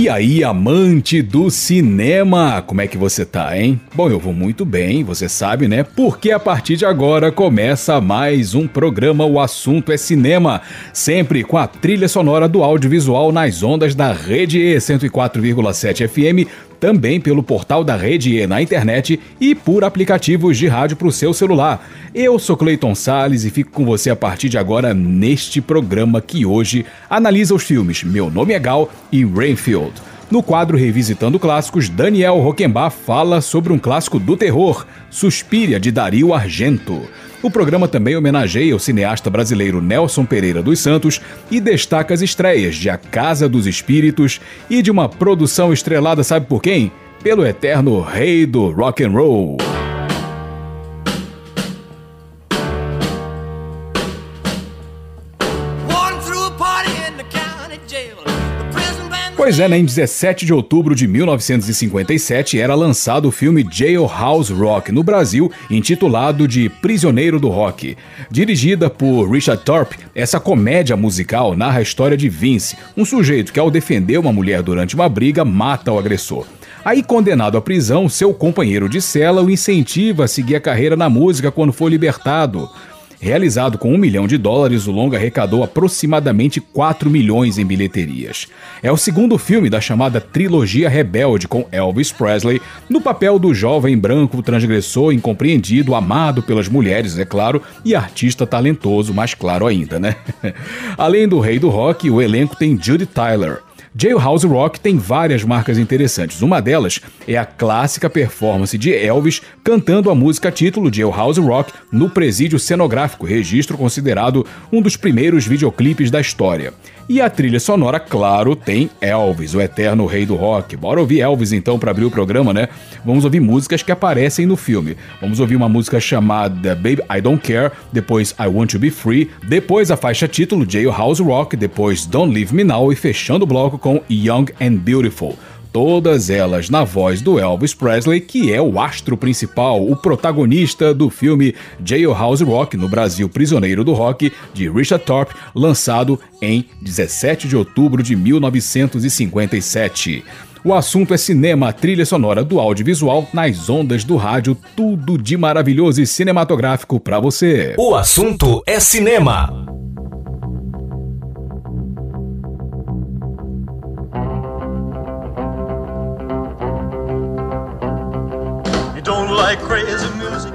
E aí, amante do cinema, como é que você tá, hein? Bom, eu vou muito bem, você sabe, né? Porque a partir de agora começa mais um programa O Assunto é Cinema, sempre com a trilha sonora do audiovisual nas ondas da Rede E 104,7 FM também pelo portal da Rede E na internet e por aplicativos de rádio para o seu celular. Eu sou Clayton Sales e fico com você a partir de agora neste programa que hoje analisa os filmes Meu Nome é Gal e Rainfield. No quadro Revisitando Clássicos, Daniel Roquembar fala sobre um clássico do terror, Suspiria, de Dario Argento. O programa também homenageia o cineasta brasileiro Nelson Pereira dos Santos e destaca as estreias de A Casa dos Espíritos e de uma produção estrelada, sabe por quem? Pelo eterno rei do rock and roll. Pois é, né? Em 17 de outubro de 1957 era lançado o filme Jailhouse Rock no Brasil, intitulado de Prisioneiro do Rock. Dirigida por Richard Thorpe, essa comédia musical narra a história de Vince, um sujeito que ao defender uma mulher durante uma briga mata o agressor. Aí, condenado à prisão, seu companheiro de cela o incentiva a seguir a carreira na música quando for libertado. Realizado com um milhão de dólares, o longa arrecadou aproximadamente 4 milhões em bilheterias. É o segundo filme da chamada trilogia rebelde com Elvis Presley, no papel do jovem branco transgressor, incompreendido, amado pelas mulheres, é claro, e artista talentoso, mais claro ainda, né? Além do rei do rock, o elenco tem Judy Tyler, Jailhouse Rock tem várias marcas interessantes. Uma delas é a clássica performance de Elvis cantando a música título Jailhouse Rock no presídio cenográfico, registro considerado um dos primeiros videoclipes da história. E a trilha sonora, claro, tem Elvis, o eterno rei do rock. Bora ouvir Elvis então para abrir o programa, né? Vamos ouvir músicas que aparecem no filme. Vamos ouvir uma música chamada Baby I Don't Care, depois I Want to Be Free, depois a faixa título Jailhouse Rock, depois Don't Leave Me Now e fechando o bloco com Young and Beautiful todas elas na voz do Elvis Presley, que é o astro principal, o protagonista do filme Jailhouse Rock, no Brasil Prisioneiro do Rock, de Richard Thorpe, lançado em 17 de outubro de 1957. O assunto é cinema, trilha sonora do audiovisual nas ondas do rádio, tudo de maravilhoso e cinematográfico para você. O assunto é cinema. Like crazy music.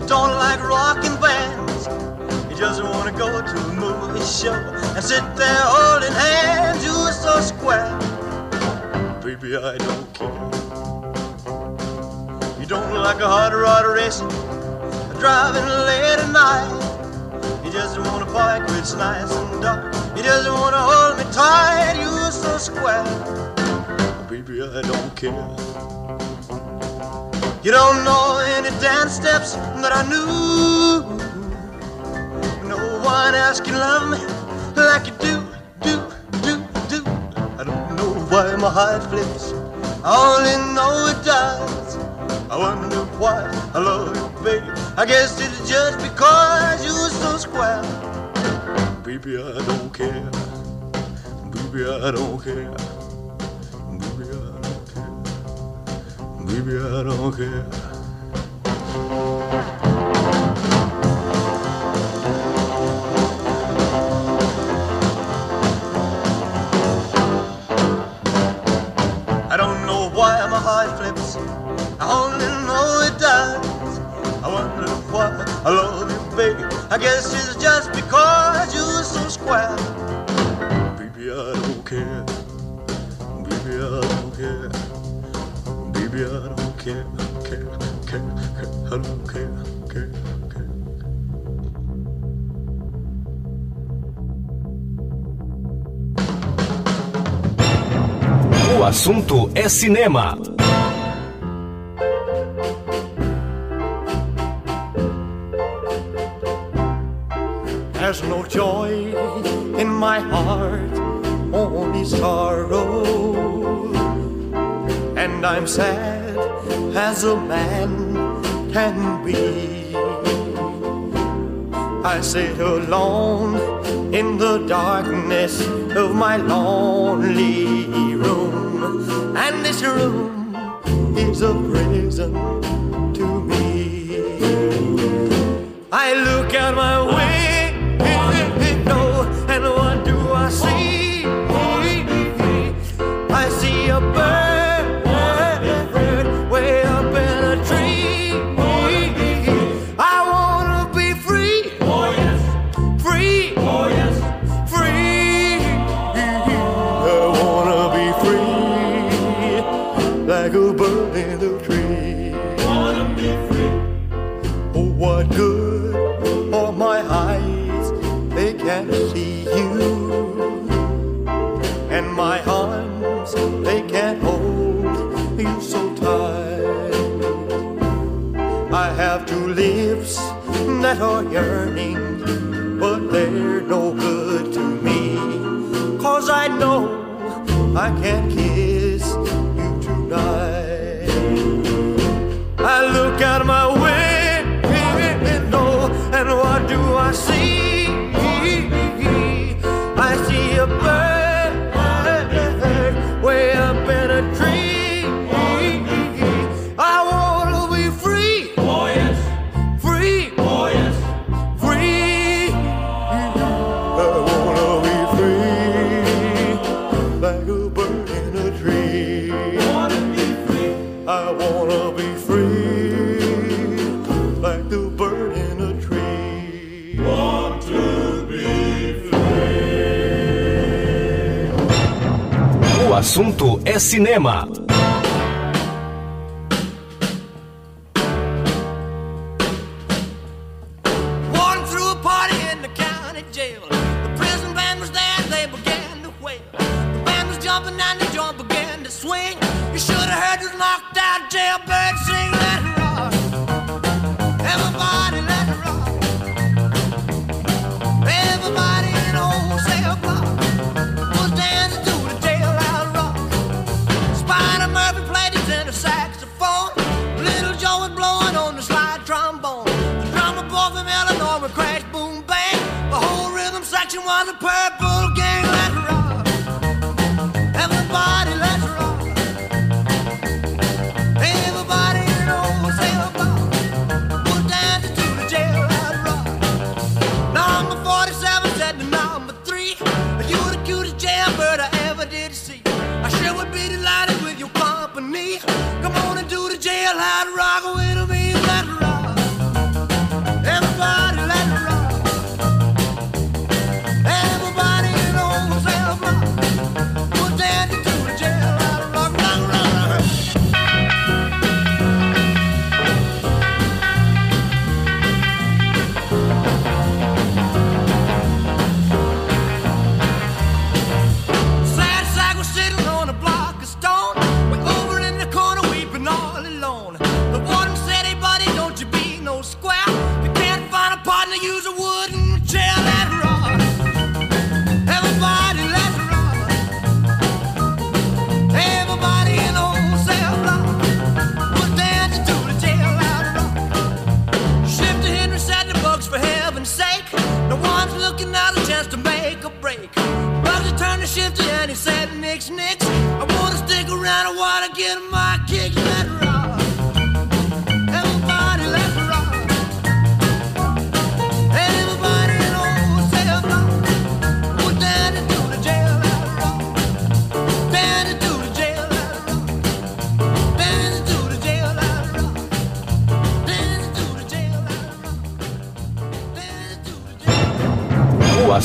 You don't like rocking bands. You just wanna go to a movie show and sit there holding hands. You're so square. Baby, I don't care. You don't like a hot rod racing, driving late at night. You just wanna park where it's nice and dark. You just wanna hold me tight. You're so square. Baby, I don't care. You don't know any dance steps that I knew. No one else can love me like you do, do, do, do. I don't know why my heart flips. I only know it does. I wonder why I love you, baby. I guess it's just because you're so square. Baby, I don't care. Baby, I don't care. Baby, I don't care. I don't know why my heart flips. I only know it does. I wonder why I love you, baby. I guess it's just because you're so square. Baby, I don't care. Baby, I don't care, care, care, care, I don't care, care. O assunto é cinema. There's no joy in my heart, only sorrow. and I'm sad as a man can be. I sit alone in the darkness of my lonely room, and this room is a prison to me. I look out my window. or yearning, but they're no good to me. Cause I know I can't give. assunto é cinema.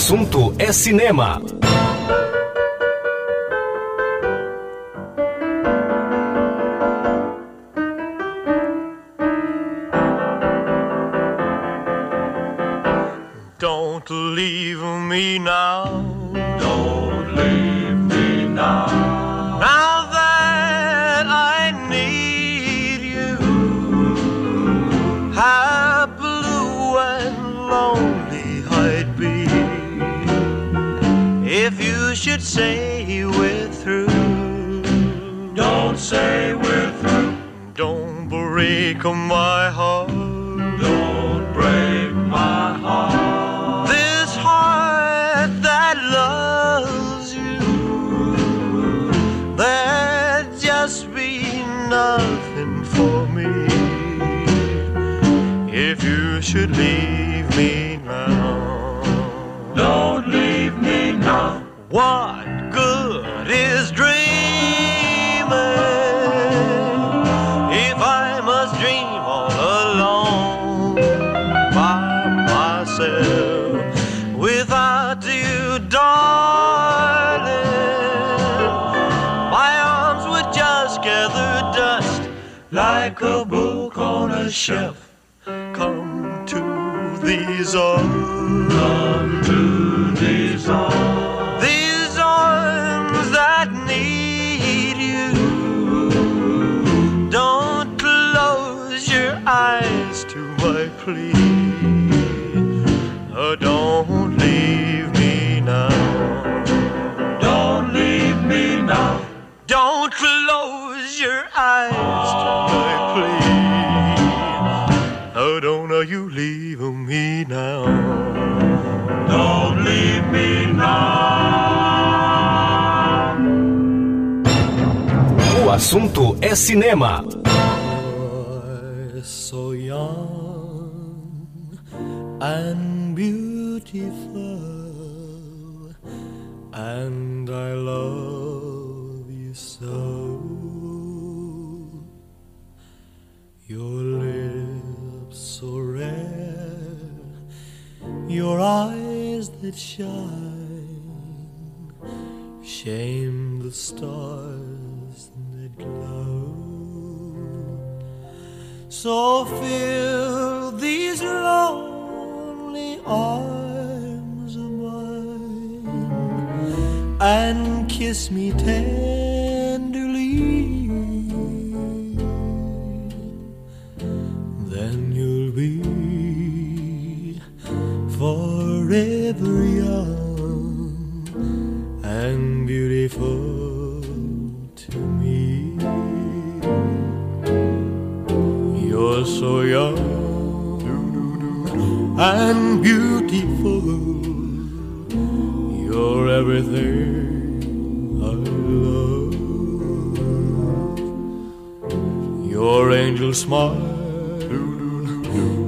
assunto é cinema. Assunto é cinema. so young and beautiful, and I love you so. Your lips so your eyes that shine, shame the stars So fill these lonely arms of mine and kiss me tenderly. Then you'll be forever young and beautiful so young and beautiful. You're everything I love. Your angel smile,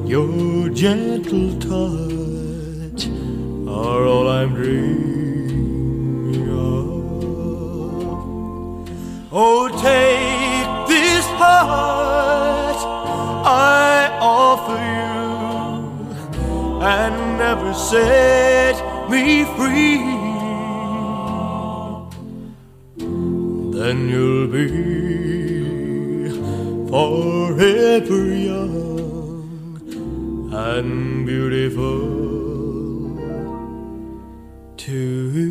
your gentle touch are all I'm dreaming of. Oh, take this heart I offer you and never set me free. Then you'll be forever young and beautiful to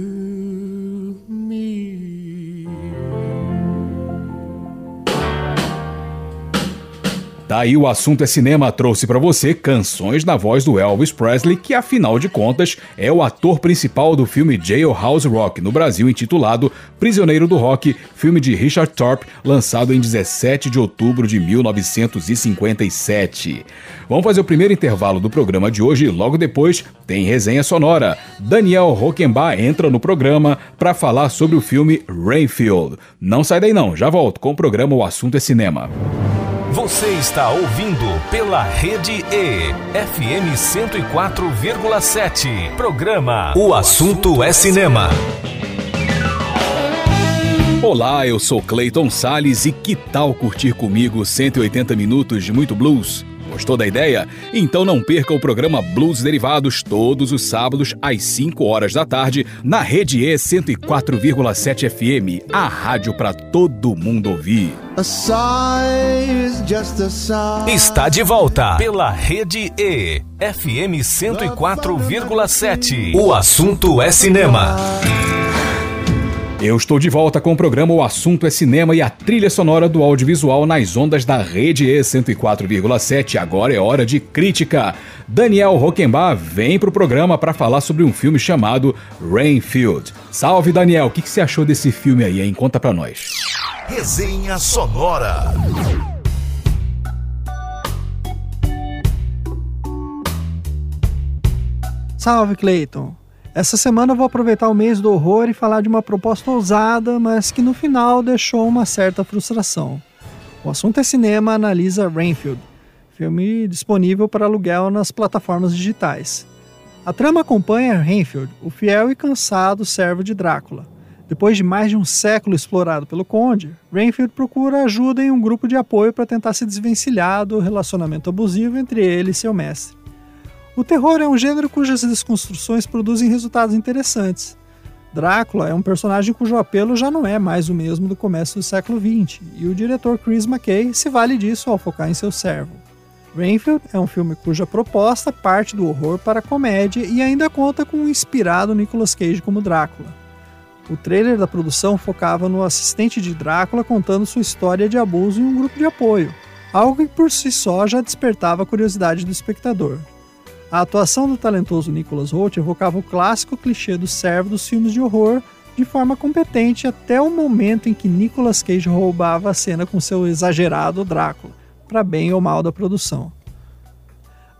Daí o assunto é cinema trouxe para você canções na voz do Elvis Presley, que afinal de contas é o ator principal do filme Jailhouse Rock no Brasil, intitulado Prisioneiro do Rock, filme de Richard Thorpe, lançado em 17 de outubro de 1957. Vamos fazer o primeiro intervalo do programa de hoje e logo depois tem resenha sonora. Daniel Rockenbach entra no programa para falar sobre o filme Rainfield. Não sai daí não, já volto com o programa O Assunto é Cinema. Você está ouvindo pela Rede E, FM 104,7. Programa O Assunto é Cinema. Olá, eu sou Clayton Sales e que tal curtir comigo 180 minutos de muito blues? Gostou da ideia? Então não perca o programa Blues Derivados todos os sábados às 5 horas da tarde na Rede E 104,7 FM, a rádio para todo mundo ouvir. Está de volta pela Rede E, FM 104,7. O assunto é cinema. Eu estou de volta com o programa O Assunto é Cinema e a trilha sonora do audiovisual nas ondas da Rede E 104,7. Agora é hora de crítica. Daniel Rockenbach vem para o programa para falar sobre um filme chamado Rainfield. Salve, Daniel. O que, que você achou desse filme aí, hein? Conta pra nós. Resenha Sonora. Salve, Clayton. Essa semana eu vou aproveitar o mês do horror e falar de uma proposta ousada, mas que no final deixou uma certa frustração. O assunto é cinema analisa Rainfield, filme disponível para aluguel nas plataformas digitais. A trama acompanha Rainfield, o fiel e cansado servo de Drácula. Depois de mais de um século explorado pelo Conde, Rainfield procura ajuda em um grupo de apoio para tentar se desvencilhar do relacionamento abusivo entre ele e seu mestre. O terror é um gênero cujas desconstruções produzem resultados interessantes. Drácula é um personagem cujo apelo já não é mais o mesmo do começo do século XX, e o diretor Chris McKay se vale disso ao focar em seu servo. Rainfield é um filme cuja proposta parte do horror para a comédia e ainda conta com um inspirado Nicolas Cage como Drácula. O trailer da produção focava no assistente de Drácula contando sua história de abuso em um grupo de apoio, algo que por si só já despertava a curiosidade do espectador. A atuação do talentoso Nicholas Hoult evocava o clássico clichê do servo dos filmes de horror de forma competente até o momento em que Nicolas Cage roubava a cena com seu exagerado Drácula, para bem ou mal da produção.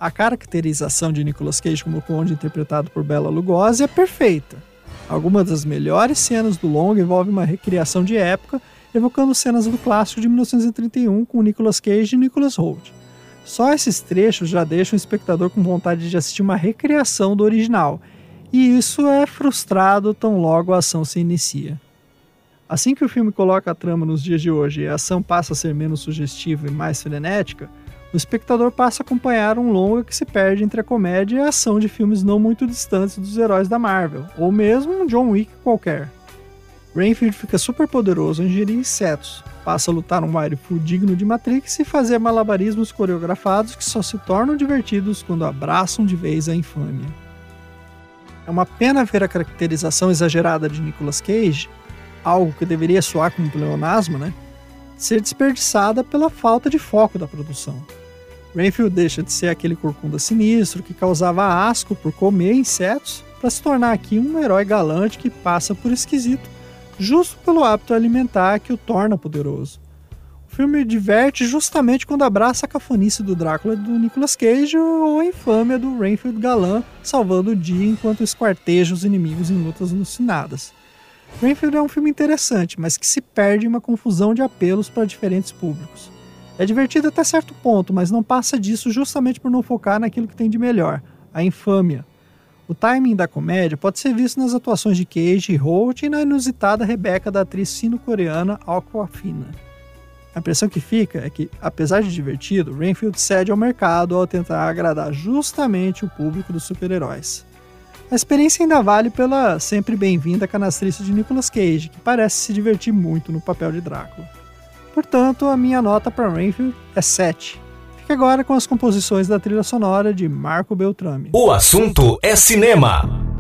A caracterização de Nicolas Cage como conde interpretado por Bela Lugosi é perfeita. Algumas das melhores cenas do longa envolvem uma recriação de época, evocando cenas do clássico de 1931 com Nicolas Cage e Nicholas Hoult. Só esses trechos já deixam o espectador com vontade de assistir uma recriação do original, e isso é frustrado tão logo a ação se inicia. Assim que o filme coloca a trama nos dias de hoje e a ação passa a ser menos sugestiva e mais frenética, o espectador passa a acompanhar um longa que se perde entre a comédia e a ação de filmes não muito distantes dos heróis da Marvel, ou mesmo um John Wick qualquer. Rainfield fica super poderoso em gerir insetos, passa a lutar um Wireful digno de Matrix e fazer malabarismos coreografados que só se tornam divertidos quando abraçam de vez a infâmia. É uma pena ver a caracterização exagerada de Nicolas Cage, algo que deveria soar como pleonasmo, né? Ser desperdiçada pela falta de foco da produção. Rainfield deixa de ser aquele corcunda sinistro que causava asco por comer insetos para se tornar aqui um herói galante que passa por esquisito justo pelo hábito alimentar que o torna poderoso. O filme diverte justamente quando abraça a cafonice do Drácula do Nicolas Cage ou a infâmia do Rainfield Galã salvando o dia enquanto esquarteja os inimigos em lutas alucinadas. Rainfield é um filme interessante, mas que se perde em uma confusão de apelos para diferentes públicos. É divertido até certo ponto, mas não passa disso justamente por não focar naquilo que tem de melhor, a infâmia, o timing da comédia pode ser visto nas atuações de Cage e Holt e na inusitada Rebecca da atriz sino-coreana Aquafina. A impressão que fica é que, apesar de divertido, Rainfield cede ao mercado ao tentar agradar justamente o público dos super-heróis. A experiência ainda vale pela sempre bem-vinda canastrice de Nicolas Cage, que parece se divertir muito no papel de Drácula. Portanto, a minha nota para Rainfield é 7, Fique agora com as composições da trilha sonora de Marco Beltrame. O assunto é cinema.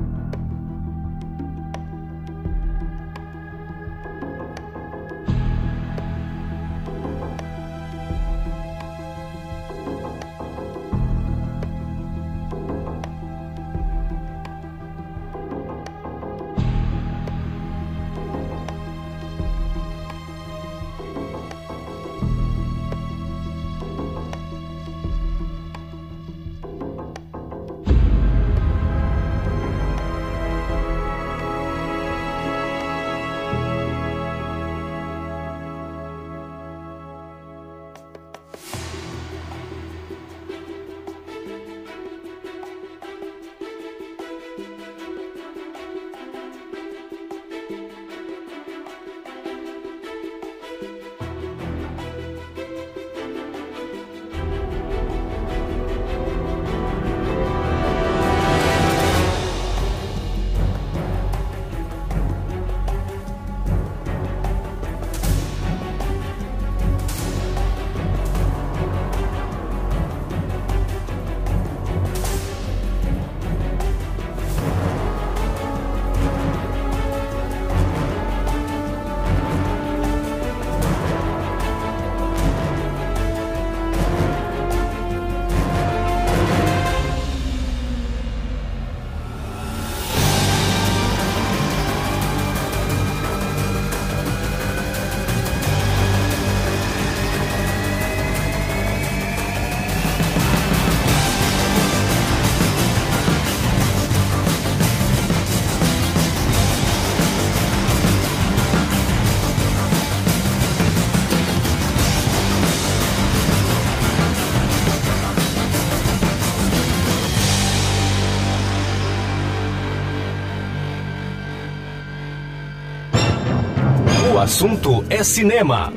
Assunto é cinema.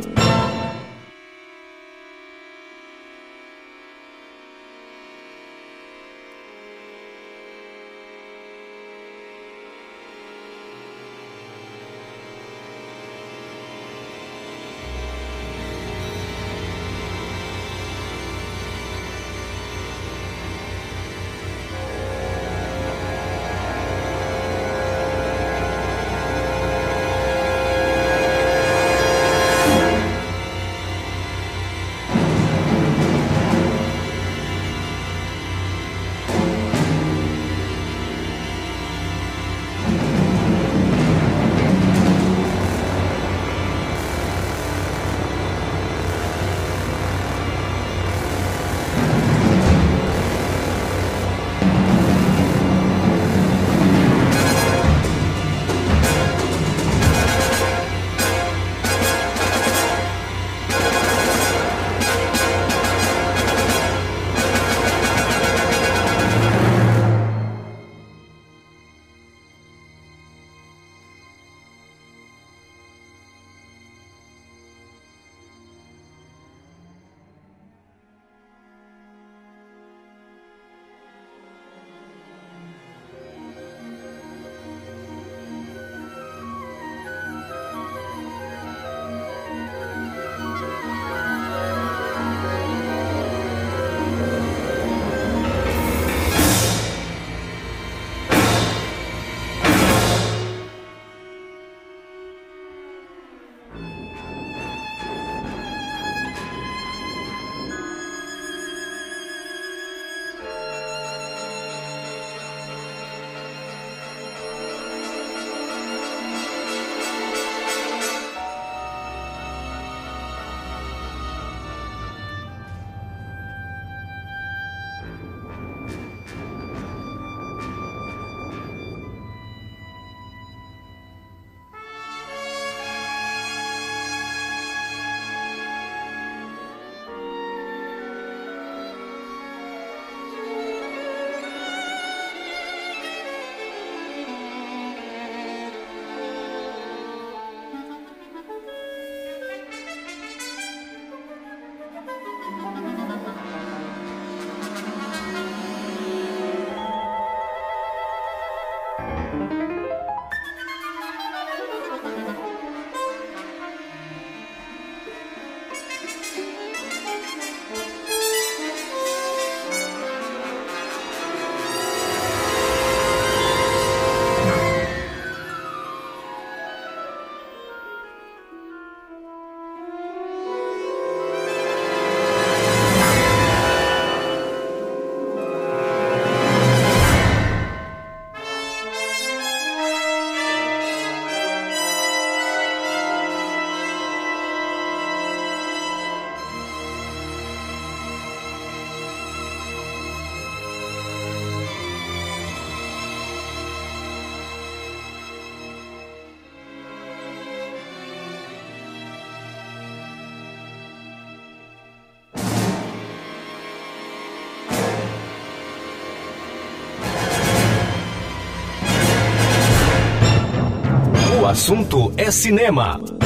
Assunto é cinema.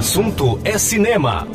Assunto é cinema.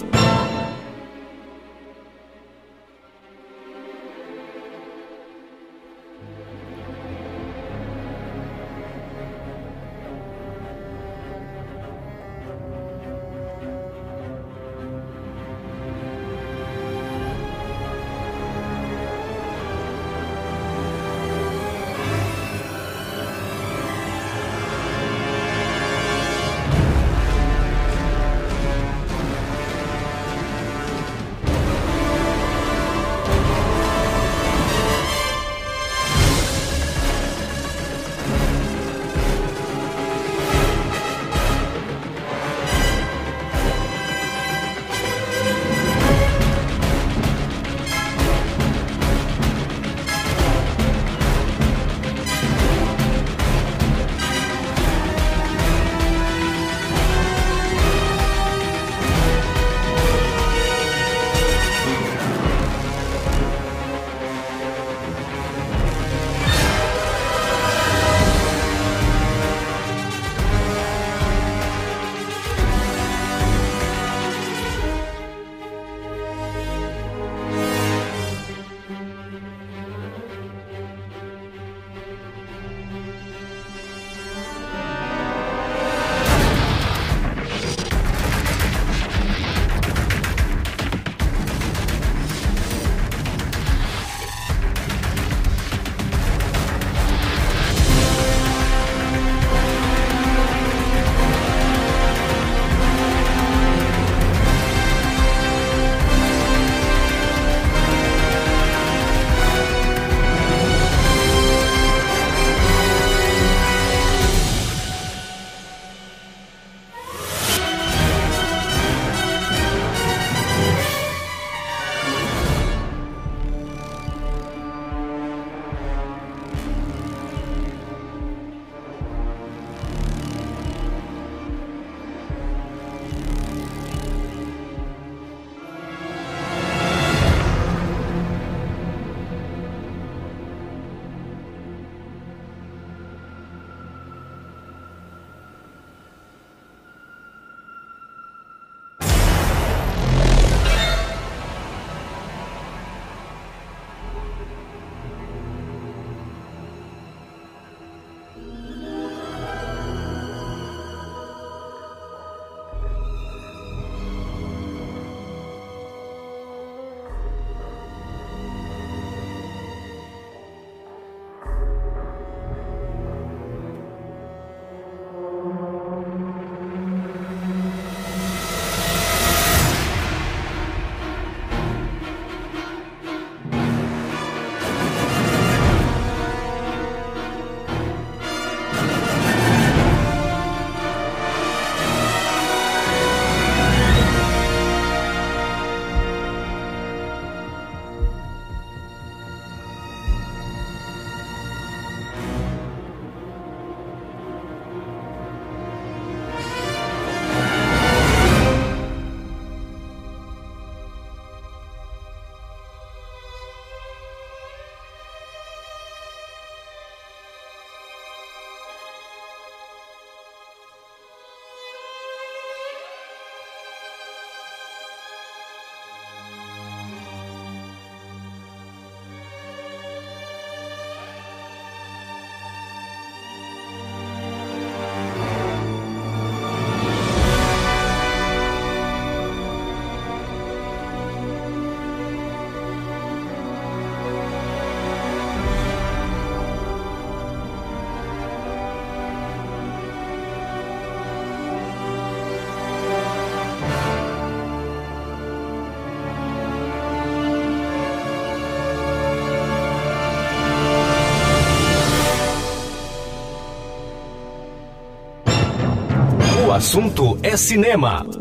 Assunto é cinema.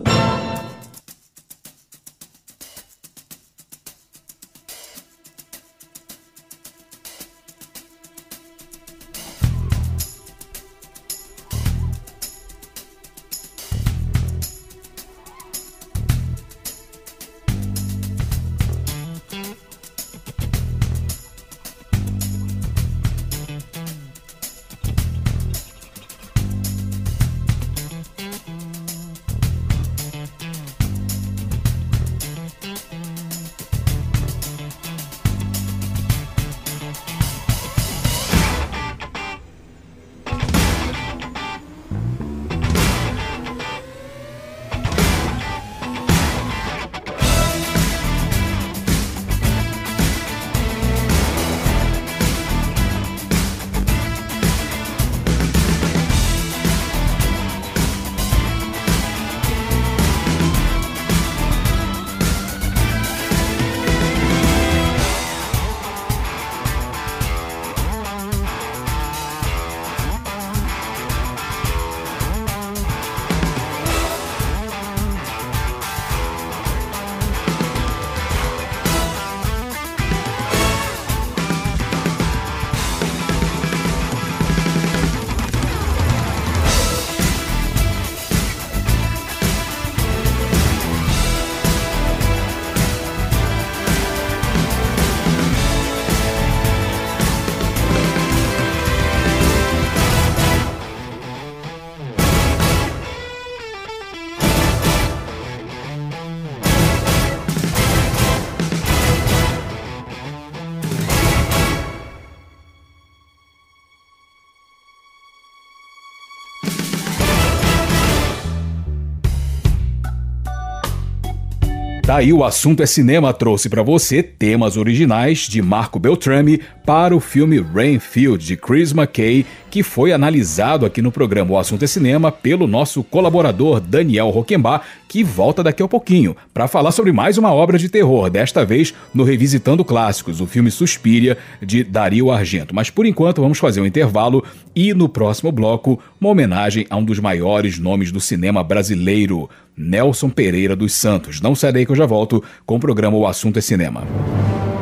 Daí o assunto é cinema trouxe para você temas originais de Marco Beltrame para o filme Rainfield de Chris McKay, que foi analisado aqui no programa O Assunto é Cinema pelo nosso colaborador Daniel Roquembar, que volta daqui a pouquinho para falar sobre mais uma obra de terror, desta vez no Revisitando Clássicos, o filme Suspiria de Dario Argento. Mas por enquanto vamos fazer um intervalo e no próximo bloco uma homenagem a um dos maiores nomes do cinema brasileiro, Nelson Pereira dos Santos. Não daí que eu já volto com o programa O Assunto é Cinema.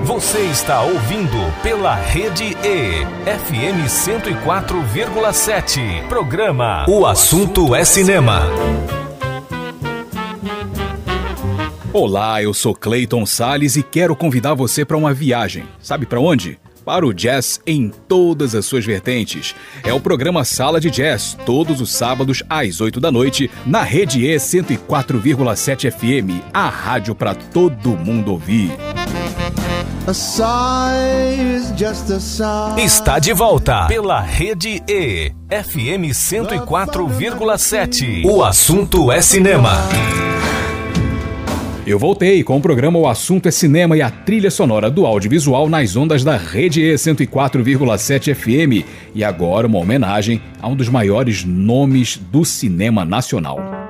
Você está ouvindo pela Rede E, FM 104,7. Programa O Assunto é Cinema. Olá, eu sou Clayton Sales e quero convidar você para uma viagem. Sabe para onde? Para o jazz em todas as suas vertentes. É o programa Sala de Jazz, todos os sábados às 8 da noite, na Rede E 104,7 FM, a rádio para todo mundo ouvir. Está de volta pela Rede E, FM 104,7. O assunto é cinema. Eu voltei com o programa O Assunto é Cinema e a trilha sonora do audiovisual nas ondas da Rede E 104,7 FM. E agora uma homenagem a um dos maiores nomes do cinema nacional.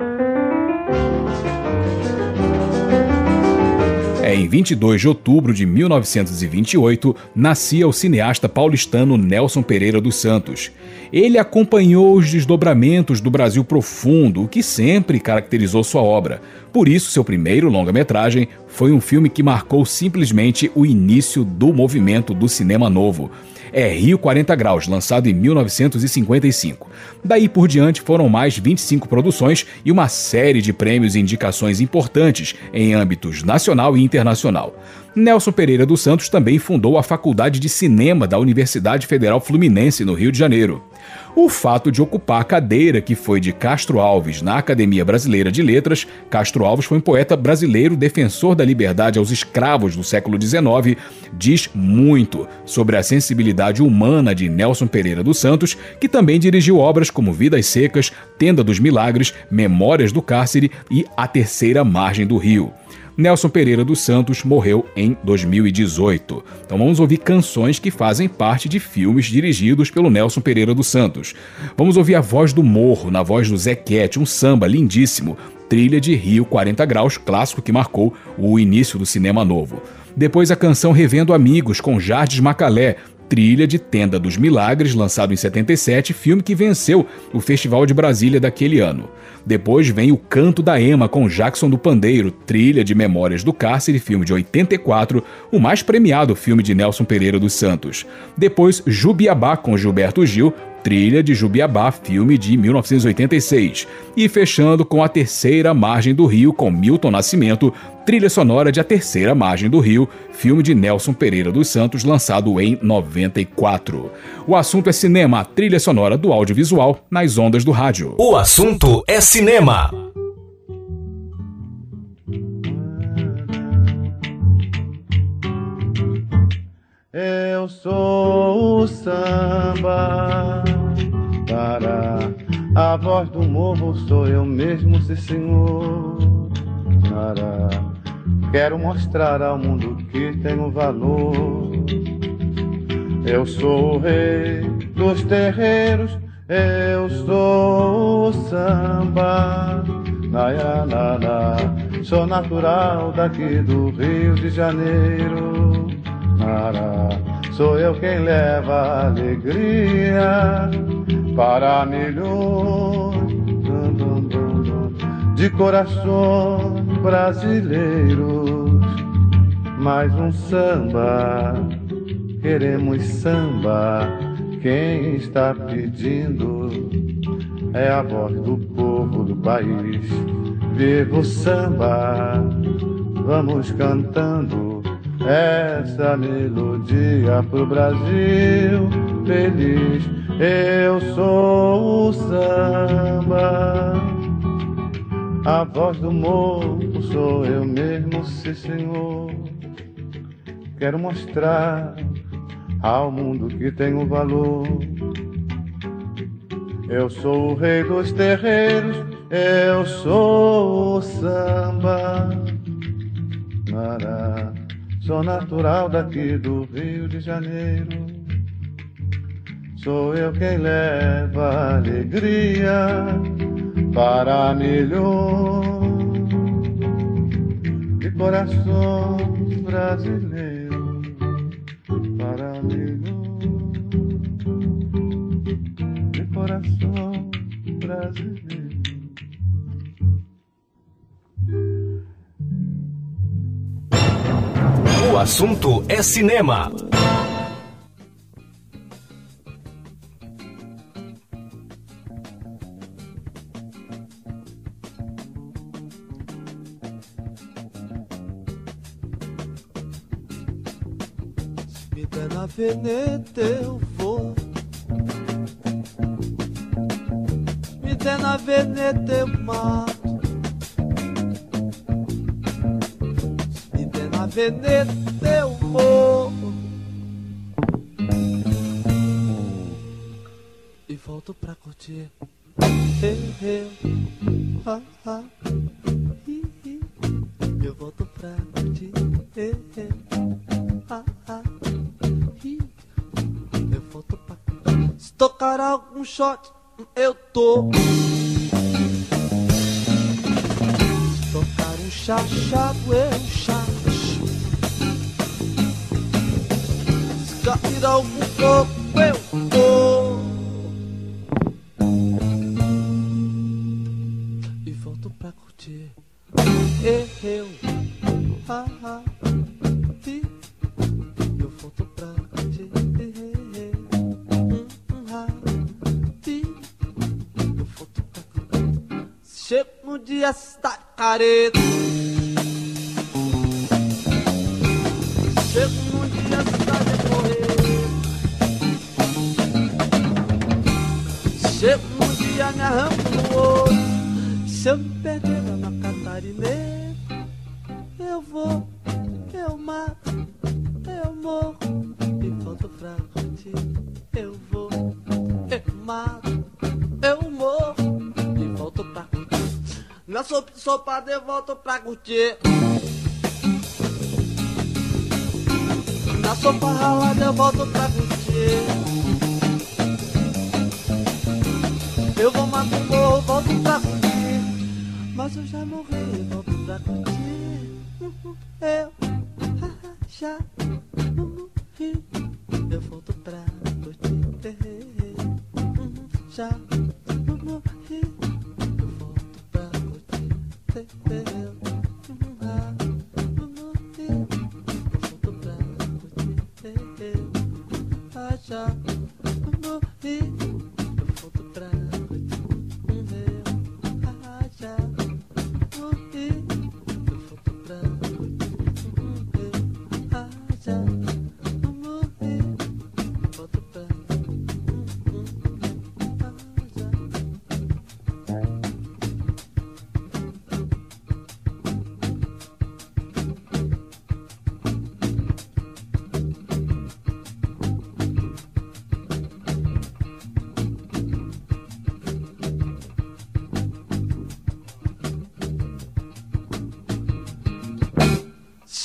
Em 22 de outubro de 1928 nascia o cineasta paulistano Nelson Pereira dos Santos. Ele acompanhou os desdobramentos do Brasil profundo, o que sempre caracterizou sua obra. Por isso, seu primeiro longa-metragem foi um filme que marcou simplesmente o início do movimento do cinema novo. É Rio 40 Graus, lançado em 1955. Daí por diante foram mais 25 produções e uma série de prêmios e indicações importantes em âmbitos nacional e internacional. Nelson Pereira dos Santos também fundou a Faculdade de Cinema da Universidade Federal Fluminense, no Rio de Janeiro. O fato de ocupar a cadeira que foi de Castro Alves na Academia Brasileira de Letras, Castro Alves foi um poeta brasileiro defensor da liberdade aos escravos do século XIX, diz muito sobre a sensibilidade humana de Nelson Pereira dos Santos, que também dirigiu obras como Vidas Secas, Tenda dos Milagres, Memórias do Cárcere e A Terceira Margem do Rio. Nelson Pereira dos Santos morreu em 2018. Então vamos ouvir canções que fazem parte de filmes dirigidos pelo Nelson Pereira dos Santos. Vamos ouvir a voz do Morro, na voz do Zequete, um samba lindíssimo, trilha de Rio 40 Graus, clássico que marcou o início do cinema novo. Depois a canção Revendo Amigos, com Jardes Macalé, trilha de Tenda dos Milagres, lançado em 77, filme que venceu o Festival de Brasília daquele ano. Depois vem O Canto da Ema com Jackson do Pandeiro, trilha de Memórias do Cárcere, filme de 84, o mais premiado filme de Nelson Pereira dos Santos. Depois Jubiabá com Gilberto Gil, trilha de Jubiabá, filme de 1986. E fechando com A Terceira Margem do Rio, com Milton Nascimento, trilha sonora de A Terceira Margem do Rio, filme de Nelson Pereira dos Santos, lançado em 94. O assunto é cinema, trilha sonora do audiovisual nas ondas do rádio. O assunto é cinema. Eu sou o samba para a voz do morro sou eu mesmo, sim senhor. Para quero mostrar ao mundo que tenho valor. Eu sou o rei dos terreiros, eu sou o samba. Na, na, na. Sou natural daqui do Rio de Janeiro. Sou eu quem leva alegria para milhões de corações brasileiros. Mais um samba, queremos samba. Quem está pedindo é a voz do povo do país. Viva o samba, vamos cantando essa melodia pro Brasil feliz. Eu sou o samba, a voz do morro sou eu mesmo, sim senhor. Quero mostrar ao mundo que tenho valor. Eu sou o rei dos terreiros, eu sou o samba Sou natural daqui do Rio de Janeiro. Sou eu quem leva alegria para milhões de corações brasileiros. Para milhões de corações brasileiros. assunto é cinema. Me der na veneta, eu vou. Me der na veneta, eu mato. Me der na veneta. 그. 我接。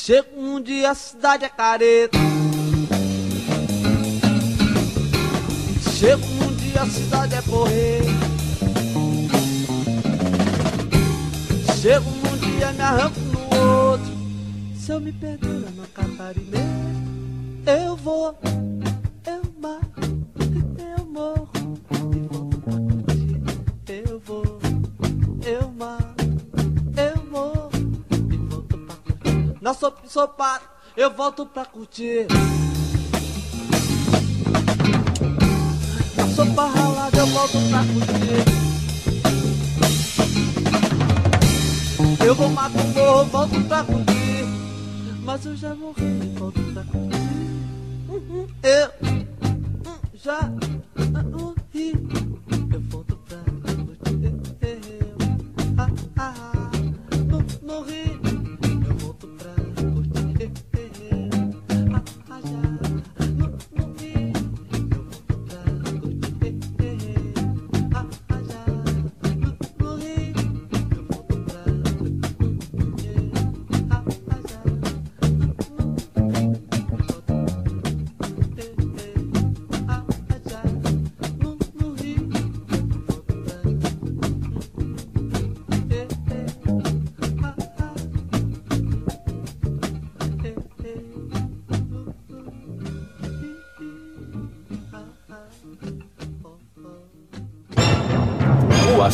Chega um dia a cidade é careta. Chega um dia a cidade é correr. Chega um dia me arranco no outro. Se eu me perder na Macaparine, eu vou. Não sou psicopata, eu volto pra curtir. Não sou ralada, eu volto pra curtir. Eu vou matar o morro, volto pra curtir. Mas eu já morri, volto pra curtir. Uhum. Eu hum, já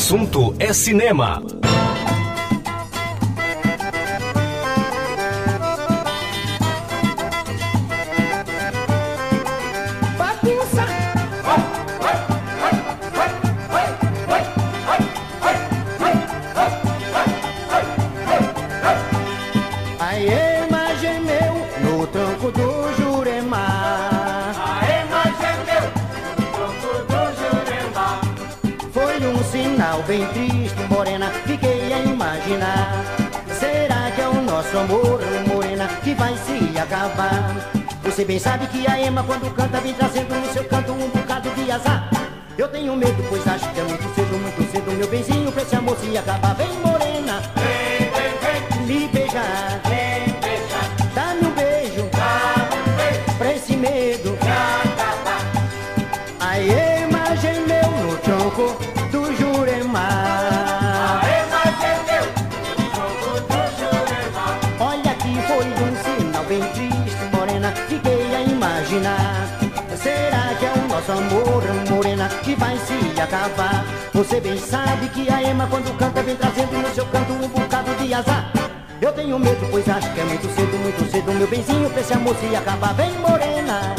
assunto é cinema. Bem sabe que a ema quando canta vem trazendo nosso amor, morena, que vai se acabar? Você bem sabe que a ema quando canta vem trazendo no seu canto um bocado de azar. Eu tenho medo, pois acho que é muito cedo, muito cedo, meu benzinho, pra esse amor se acabar. Vem, morena,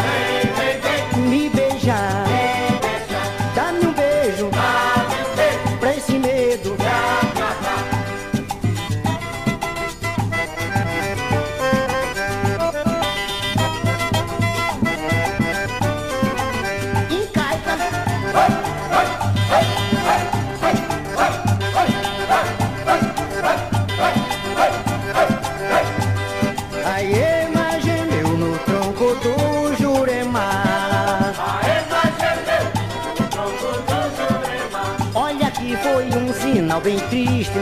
me beijar,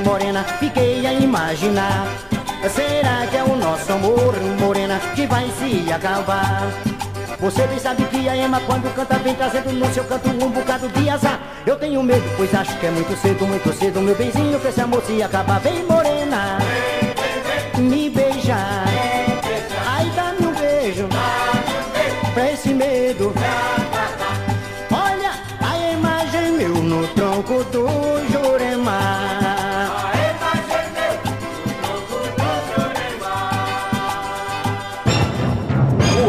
morena, fiquei a imaginar. Será que é o nosso amor, morena, que vai se acabar? Você bem sabe que a ema quando canta vem trazendo no seu canto um bocado de azar. Eu tenho medo, pois acho que é muito cedo, muito cedo, meu benzinho, pra esse amor se acabar. Vem, morena, me beijar. Ai, dá-me um beijo, pra esse medo.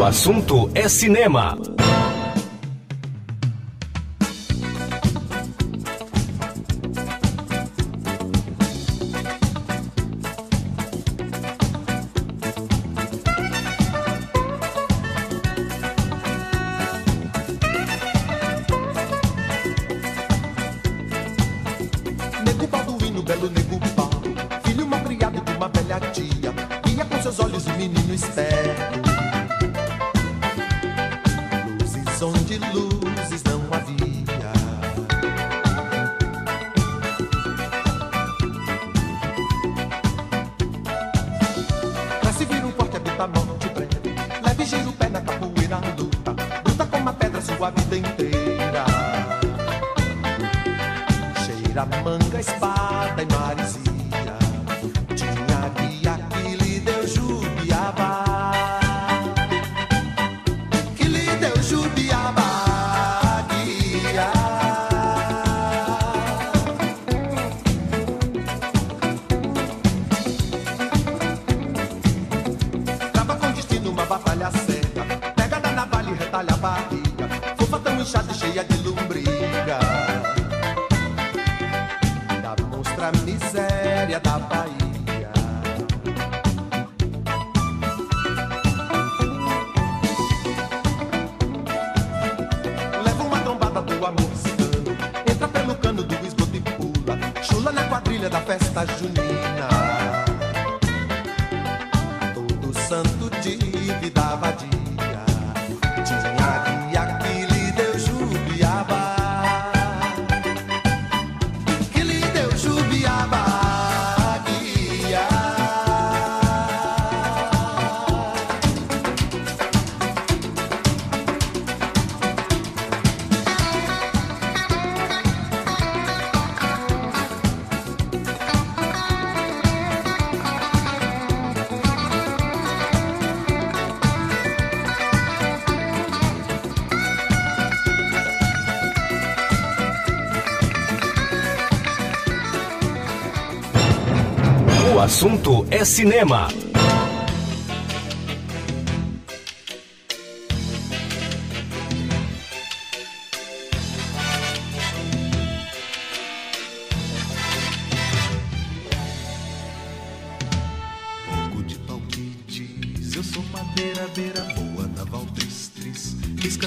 Assunto é cinema. Assunto é cinema.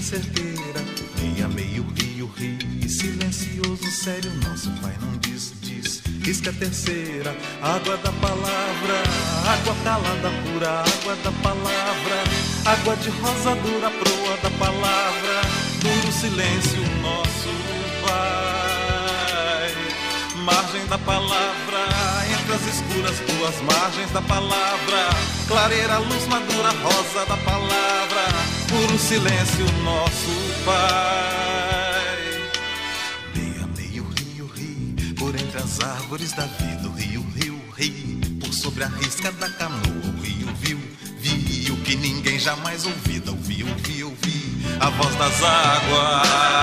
Certeira, meia meio rio, rio. Silencioso, sério, nosso pai não diz, diz. Risca terceira, água da palavra. Água calada, pura, água da palavra. Água de rosa dura, proa da palavra. Duro silêncio, nosso pai. Margem da palavra, entre as escuras duas margens da palavra. Clareira, luz madura, rosa da palavra. Puro silêncio, nosso pai. As árvores da vida. O rio, rio, rio, por sobre a risca da canoa. O rio viu, viu que ninguém jamais ouvida. Ouviu, ouviu, ouviu a voz das águas.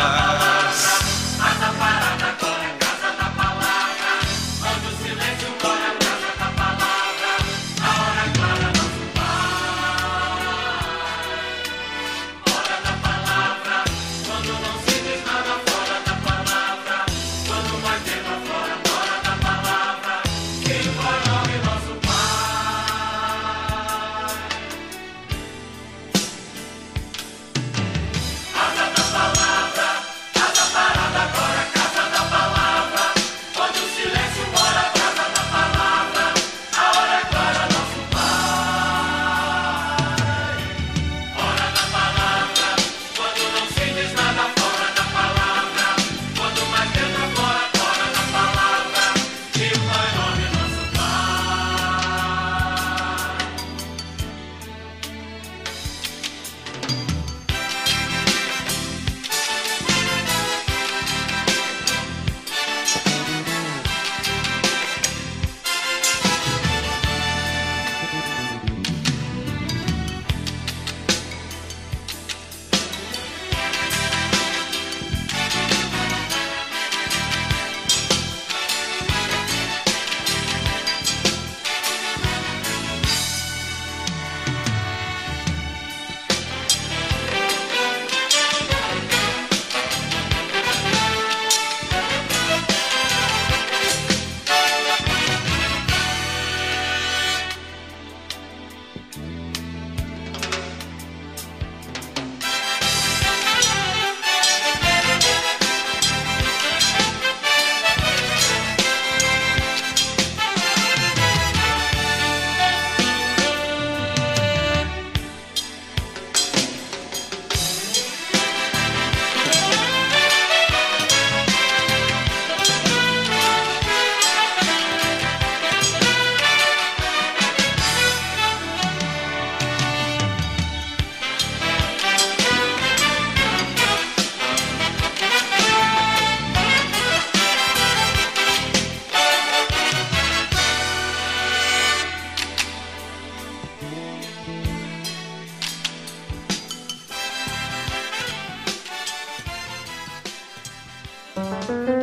Bye.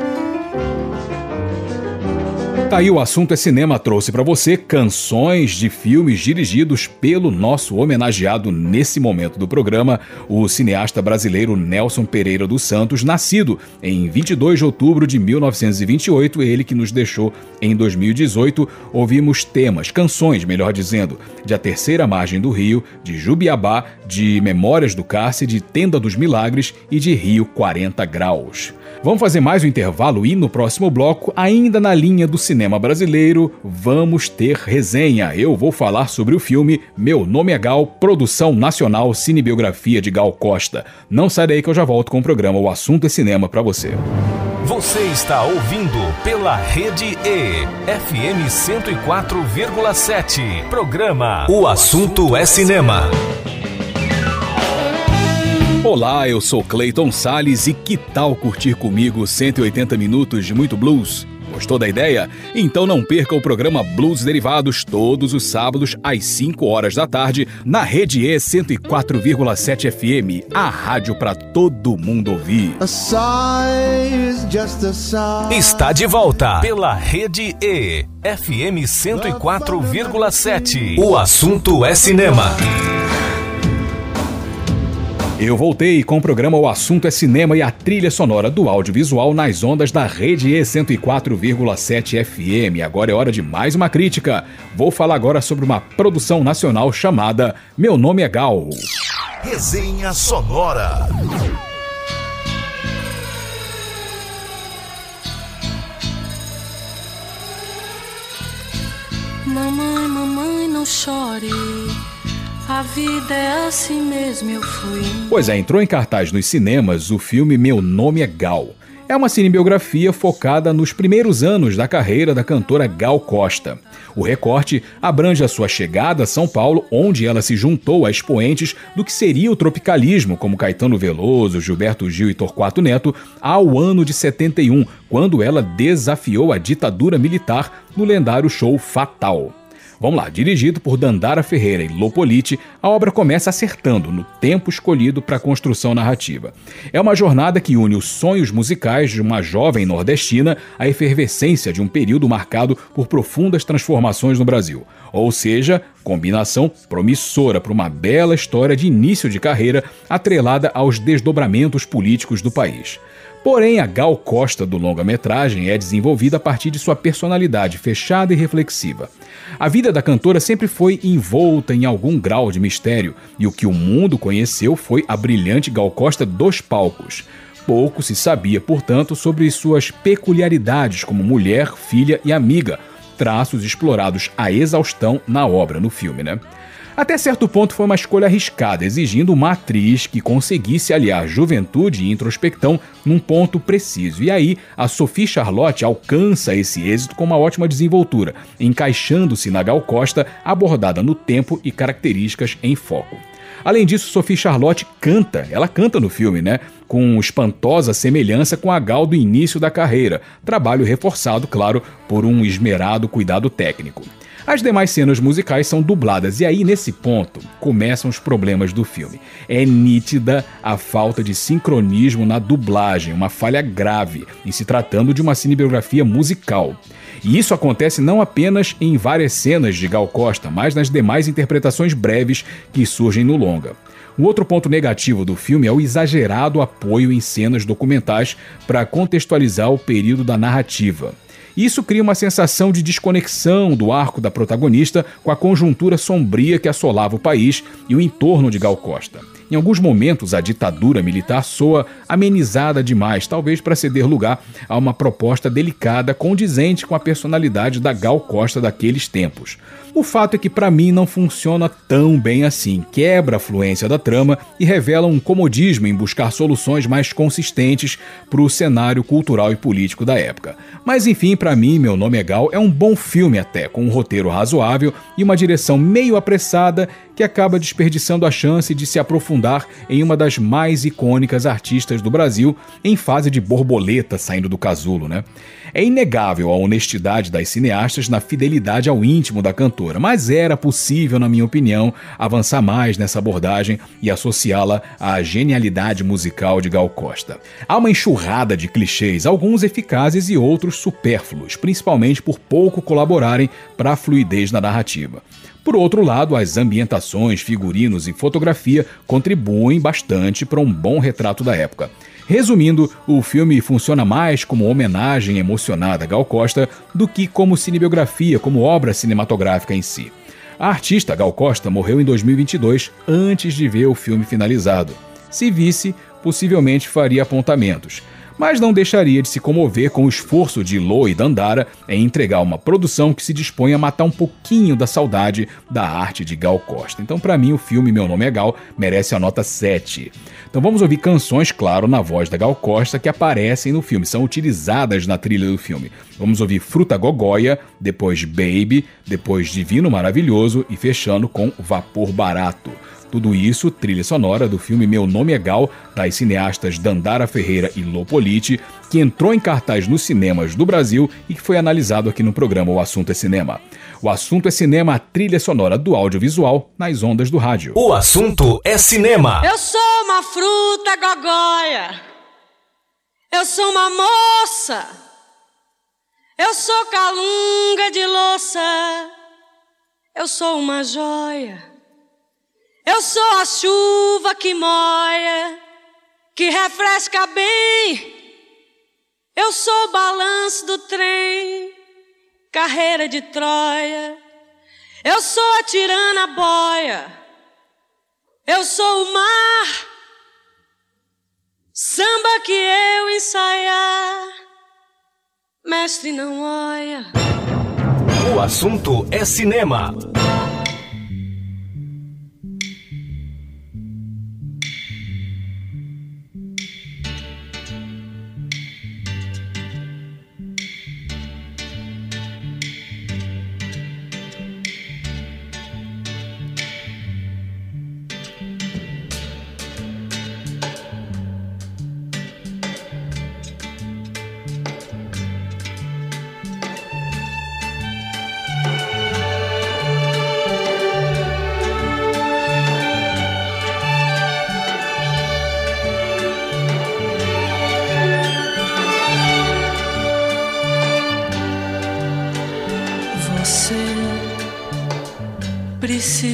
Tá aí o assunto é cinema trouxe para você canções de filmes dirigidos pelo nosso homenageado nesse momento do programa, o cineasta brasileiro Nelson Pereira dos Santos, nascido em 22 de outubro de 1928, ele que nos deixou em 2018. Ouvimos temas, canções, melhor dizendo, de A Terceira Margem do Rio, de Jubiabá, de Memórias do Cárcere, de Tenda dos Milagres e de Rio 40 Graus. Vamos fazer mais um intervalo e no próximo bloco, ainda na linha do cinema brasileiro, vamos ter resenha. Eu vou falar sobre o filme Meu Nome é Gal, produção nacional cinebiografia de Gal Costa. Não sai daí que eu já volto com o programa O Assunto é Cinema para você. Você está ouvindo pela Rede E, FM 104,7. Programa O Assunto é Cinema. Olá, eu sou Clayton Sales e que tal curtir comigo 180 minutos de muito blues? Gostou da ideia? Então não perca o programa Blues Derivados todos os sábados às 5 horas da tarde na Rede E 104,7 FM, a rádio para todo mundo ouvir. Está de volta pela Rede E FM 104,7. O assunto é cinema. Eu voltei com o programa O Assunto é Cinema e a trilha sonora do audiovisual nas ondas da Rede E 104,7 FM. Agora é hora de mais uma crítica. Vou falar agora sobre uma produção nacional chamada Meu Nome é Gal. Resenha Sonora. Mamãe, mamãe, não chore. A vida é assim mesmo, eu fui. Pois é, entrou em cartaz nos cinemas o filme Meu Nome é Gal. É uma cinebiografia focada nos primeiros anos da carreira da cantora Gal Costa. O recorte abrange a sua chegada a São Paulo, onde ela se juntou a expoentes do que seria o tropicalismo, como Caetano Veloso, Gilberto Gil e Torquato Neto, ao ano de 71, quando ela desafiou a ditadura militar no lendário show Fatal. Vamos lá, dirigido por Dandara Ferreira e Lopolite, a obra começa acertando no tempo escolhido para a construção narrativa. É uma jornada que une os sonhos musicais de uma jovem nordestina à efervescência de um período marcado por profundas transformações no Brasil. Ou seja, combinação promissora para uma bela história de início de carreira atrelada aos desdobramentos políticos do país. Porém, a Gal Costa do longa-metragem é desenvolvida a partir de sua personalidade fechada e reflexiva. A vida da cantora sempre foi envolta em algum grau de mistério, e o que o mundo conheceu foi a brilhante Gal Costa dos palcos. Pouco se sabia, portanto, sobre suas peculiaridades como mulher, filha e amiga, traços explorados à exaustão na obra, no filme, né? Até certo ponto foi uma escolha arriscada, exigindo uma atriz que conseguisse aliar juventude e introspecção num ponto preciso. E aí, a Sophie Charlotte alcança esse êxito com uma ótima desenvoltura, encaixando-se na Gal Costa, abordada no tempo e características em foco. Além disso, Sophie Charlotte canta, ela canta no filme, né? Com espantosa semelhança com a Gal do início da carreira, trabalho reforçado, claro, por um esmerado cuidado técnico. As demais cenas musicais são dubladas, e aí, nesse ponto, começam os problemas do filme. É nítida a falta de sincronismo na dublagem, uma falha grave em se tratando de uma cinebiografia musical. E isso acontece não apenas em várias cenas de Gal Costa, mas nas demais interpretações breves que surgem no longa. Um outro ponto negativo do filme é o exagerado apoio em cenas documentais para contextualizar o período da narrativa. Isso cria uma sensação de desconexão do arco da protagonista com a conjuntura sombria que assolava o país e o entorno de Gal Costa. Em alguns momentos, a ditadura militar soa amenizada demais, talvez para ceder lugar a uma proposta delicada condizente com a personalidade da Gal Costa daqueles tempos. O fato é que para mim não funciona tão bem assim, quebra a fluência da trama e revela um comodismo em buscar soluções mais consistentes para o cenário cultural e político da época. Mas enfim, para mim, Meu Nome é Gal é um bom filme até, com um roteiro razoável e uma direção meio apressada que acaba desperdiçando a chance de se aprofundar em uma das mais icônicas artistas do Brasil em fase de borboleta saindo do casulo, né? É inegável a honestidade das cineastas na fidelidade ao íntimo da cantora, mas era possível, na minha opinião, avançar mais nessa abordagem e associá-la à genialidade musical de Gal Costa. Há uma enxurrada de clichês, alguns eficazes e outros supérfluos, principalmente por pouco colaborarem para a fluidez na narrativa. Por outro lado, as ambientações, figurinos e fotografia contribuem bastante para um bom retrato da época. Resumindo, o filme funciona mais como homenagem emocionada a Gal Costa do que como cinebiografia, como obra cinematográfica em si. A artista Gal Costa morreu em 2022, antes de ver o filme finalizado. Se visse, possivelmente faria apontamentos mas não deixaria de se comover com o esforço de Lo e Dandara em entregar uma produção que se dispõe a matar um pouquinho da saudade da arte de Gal Costa. Então, para mim, o filme Meu Nome é Gal merece a nota 7. Então vamos ouvir canções, claro, na voz da Gal Costa que aparecem no filme, são utilizadas na trilha do filme. Vamos ouvir Fruta Gogóia, depois Baby, depois Divino Maravilhoso e fechando com Vapor Barato. Tudo isso, trilha sonora do filme Meu Nome é Gal, das cineastas Dandara Ferreira e Lopolite, que entrou em cartaz nos cinemas do Brasil e que foi analisado aqui no programa O Assunto é Cinema. O assunto é cinema, a trilha sonora do audiovisual nas ondas do rádio. O assunto é cinema. Eu sou uma fruta gogóia. Eu sou uma moça. Eu sou calunga de louça. Eu sou uma joia. Eu sou a chuva que moia, que refresca bem. Eu sou o balanço do trem, carreira de Troia. Eu sou a tirana boia. Eu sou o mar, samba que eu ensaiar. Mestre não olha. O assunto é cinema.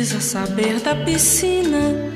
Precisa saber da piscina,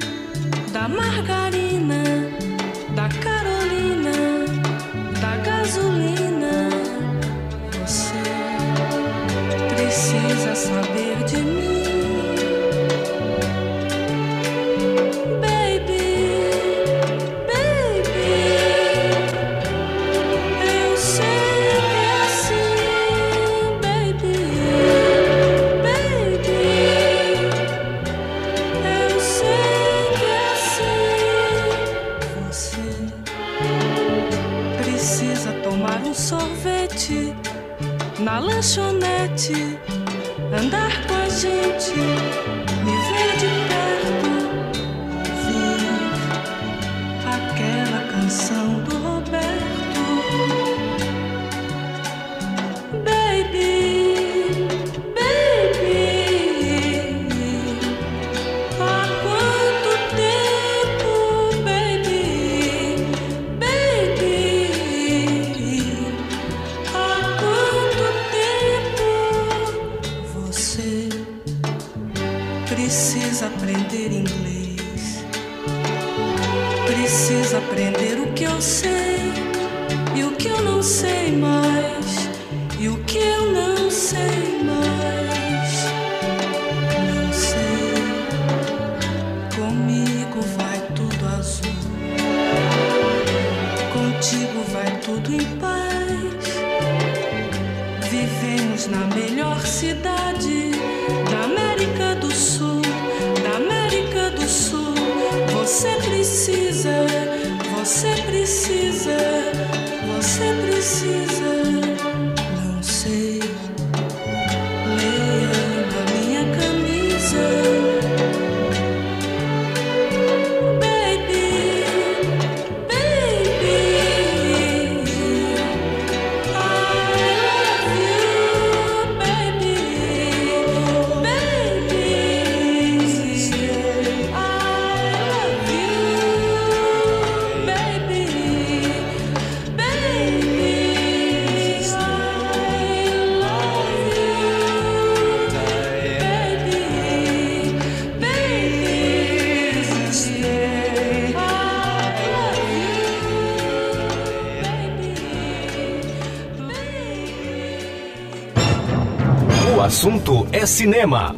cinema.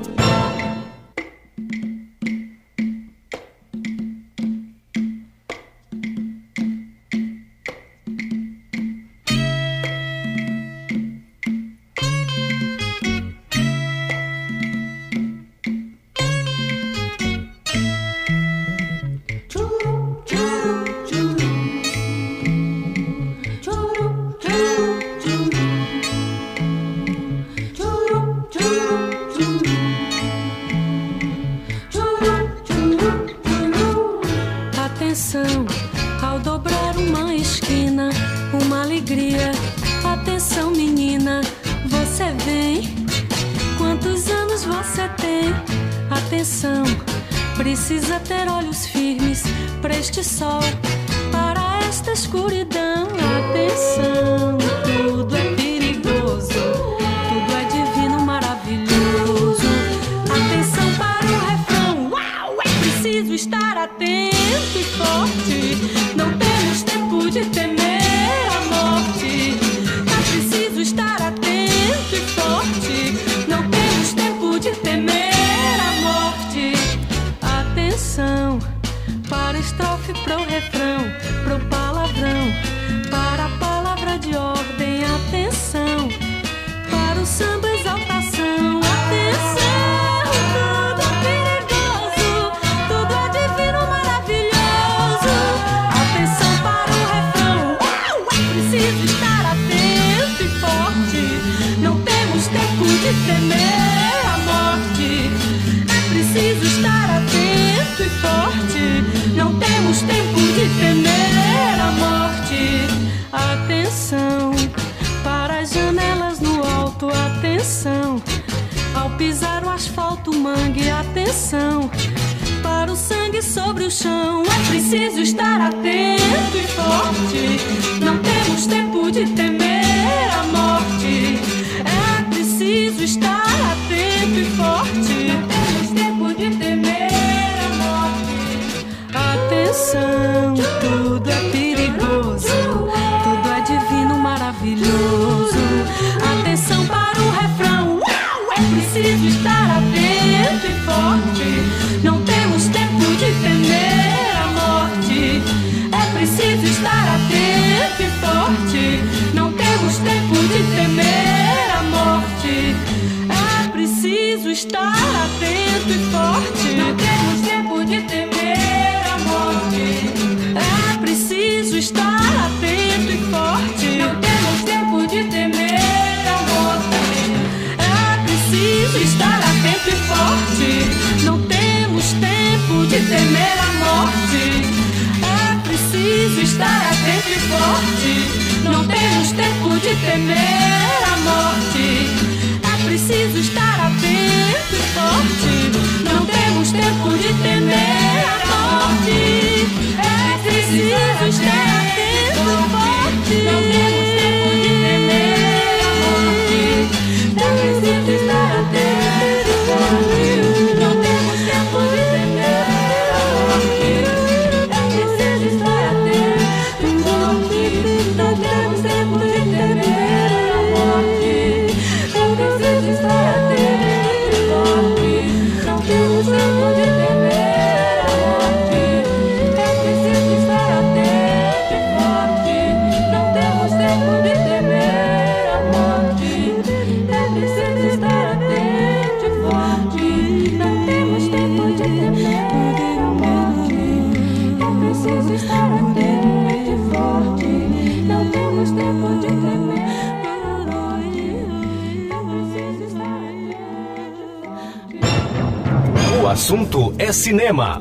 Cinema.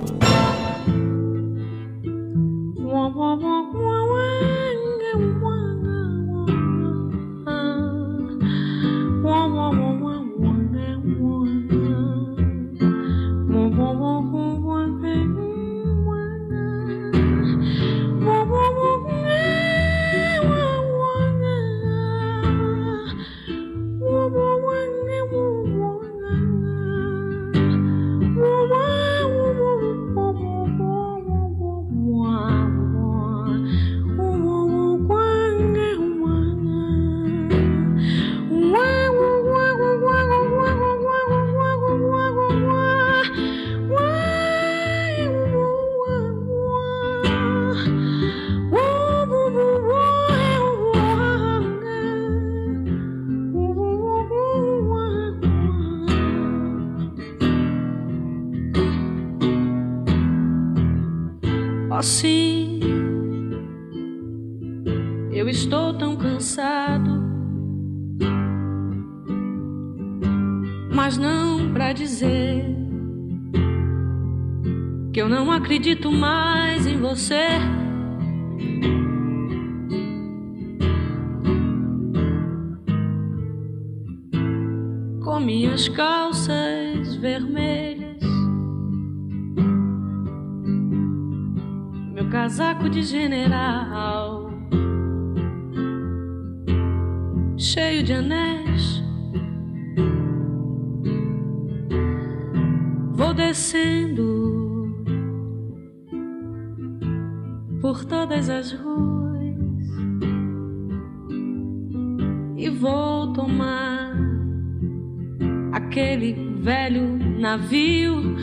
navio.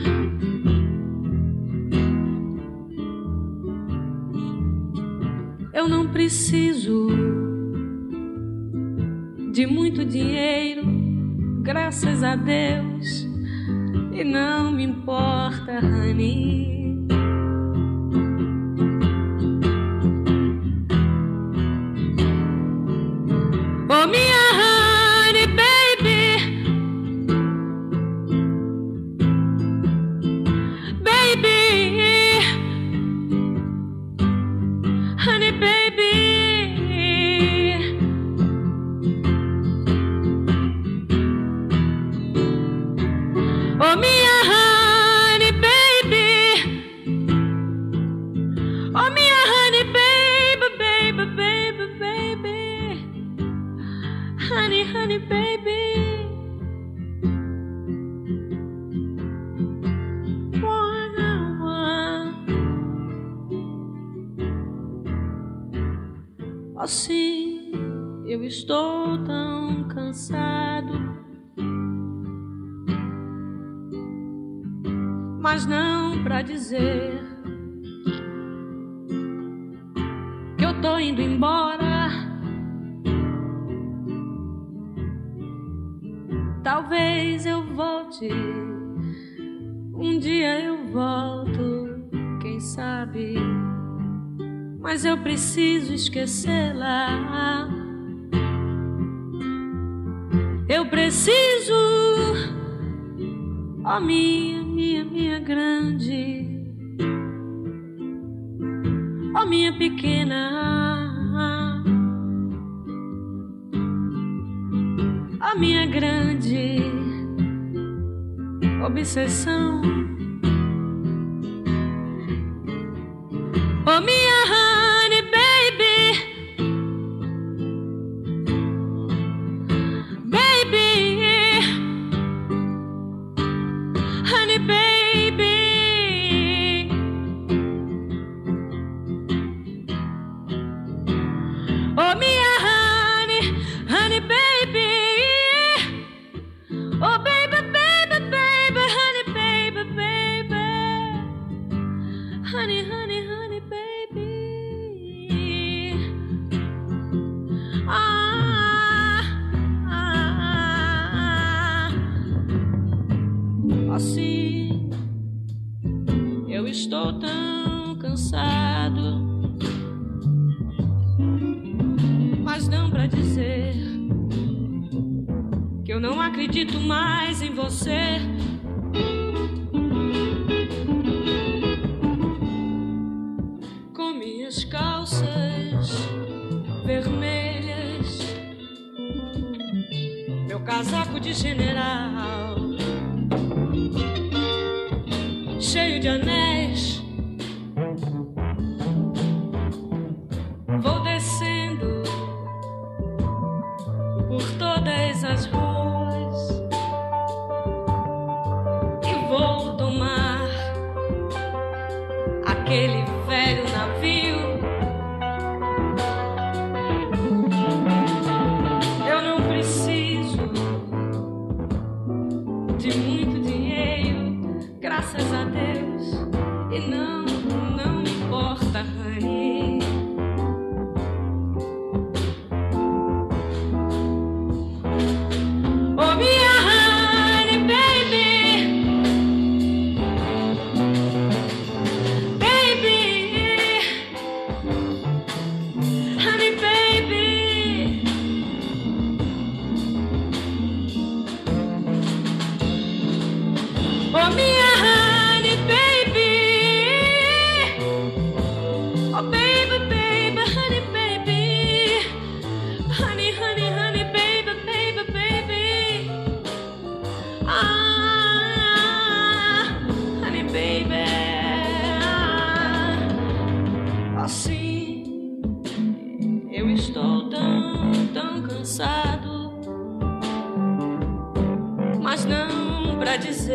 Eu não preciso de muito dinheiro, graças a Deus, e não me importa, Honey. esquecê-la. Eu preciso, ó oh minha, minha, minha grande, ó oh minha pequena, ó oh minha grande obsessão.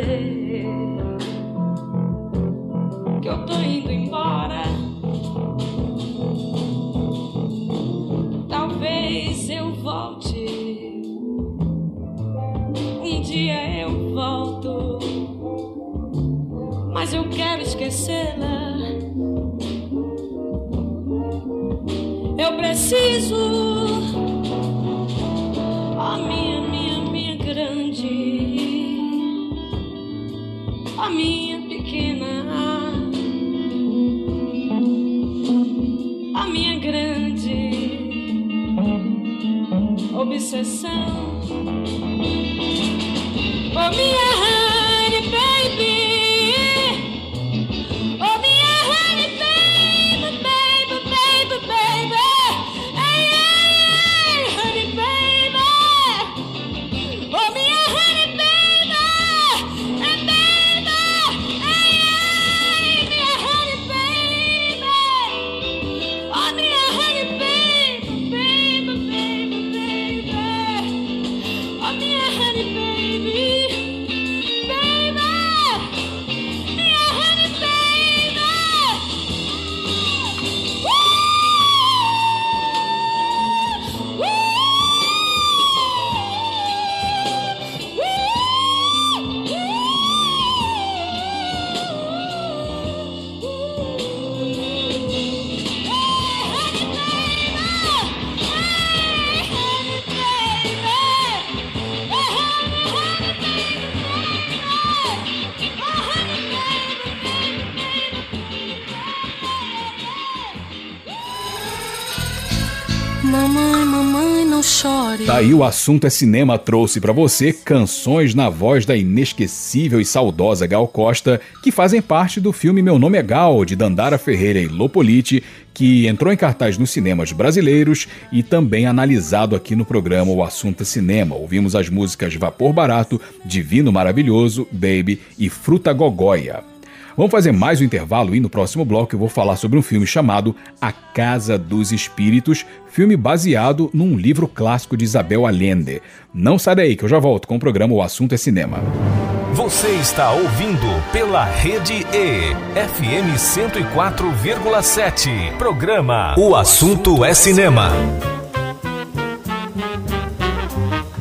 Pra obsessão. Oh, minha assunto é cinema trouxe pra você canções na voz da inesquecível e saudosa Gal Costa, que fazem parte do filme Meu Nome é Gal, de Dandara Ferreira e Lopoliti, que entrou em cartaz nos cinemas brasileiros e também analisado aqui no programa O Assunto é Cinema. Ouvimos as músicas Vapor Barato, Divino Maravilhoso, Baby e Fruta Gogóia. Vamos fazer mais um intervalo e no próximo bloco eu vou falar sobre um filme chamado A Casa dos Espíritos, filme baseado num livro clássico de Isabel Allende. Não sai daí que eu já volto com o programa O Assunto é Cinema. Você está ouvindo pela Rede E, FM 104,7. Programa O Assunto é Cinema.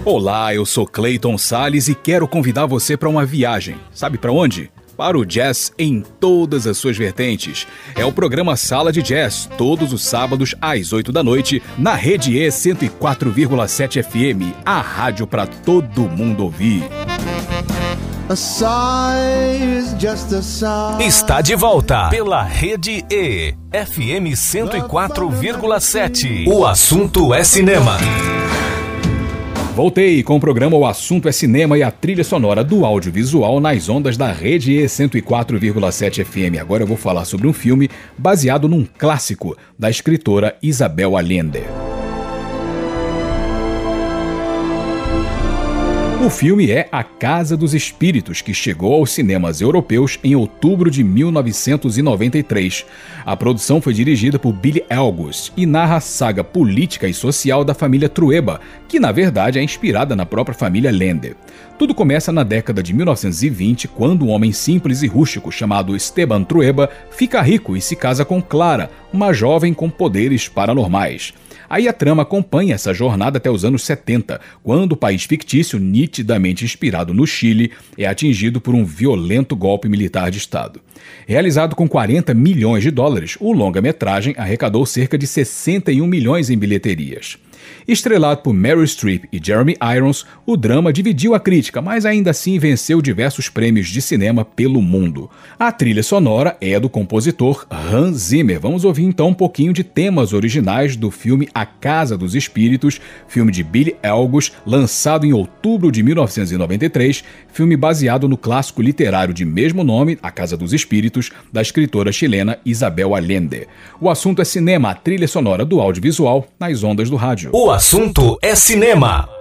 Olá, eu sou Clayton Sales e quero convidar você para uma viagem. Sabe para onde? Para o jazz em todas as suas vertentes. É o programa Sala de Jazz, todos os sábados às 8 da noite, na Rede E 104,7 FM, a rádio para todo mundo ouvir. A sigh is just a sigh. Está de volta pela Rede E, FM 104,7. O assunto é cinema. Voltei com o programa O Assunto é Cinema e a trilha sonora do audiovisual nas ondas da rede E 104,7 FM. Agora eu vou falar sobre um filme baseado num clássico da escritora Isabel Allende. O filme é A Casa dos Espíritos, que chegou aos cinemas europeus em outubro de 1993. A produção foi dirigida por Billy August e narra a saga política e social da família Trueba, que na verdade é inspirada na própria família Lende. Tudo começa na década de 1920, quando um homem simples e rústico chamado Esteban Trueba fica rico e se casa com Clara, uma jovem com poderes paranormais. Aí a trama acompanha essa jornada até os anos 70, quando o país fictício, nitidamente inspirado no Chile, é atingido por um violento golpe militar de Estado. Realizado com 40 milhões de dólares, o longa-metragem arrecadou cerca de 61 milhões em bilheterias. Estrelado por Meryl Streep e Jeremy Irons, o drama dividiu a crítica, mas ainda assim venceu diversos prêmios de cinema pelo mundo. A trilha sonora é do compositor Hans Zimmer. Vamos ouvir então um pouquinho de temas originais do filme A Casa dos Espíritos, filme de Billy Elgus, lançado em outubro de 1993, filme baseado no clássico literário de mesmo nome, A Casa dos Espíritos, da escritora chilena Isabel Allende. O assunto é cinema, a trilha sonora do audiovisual nas ondas do rádio. O assunto é cinema.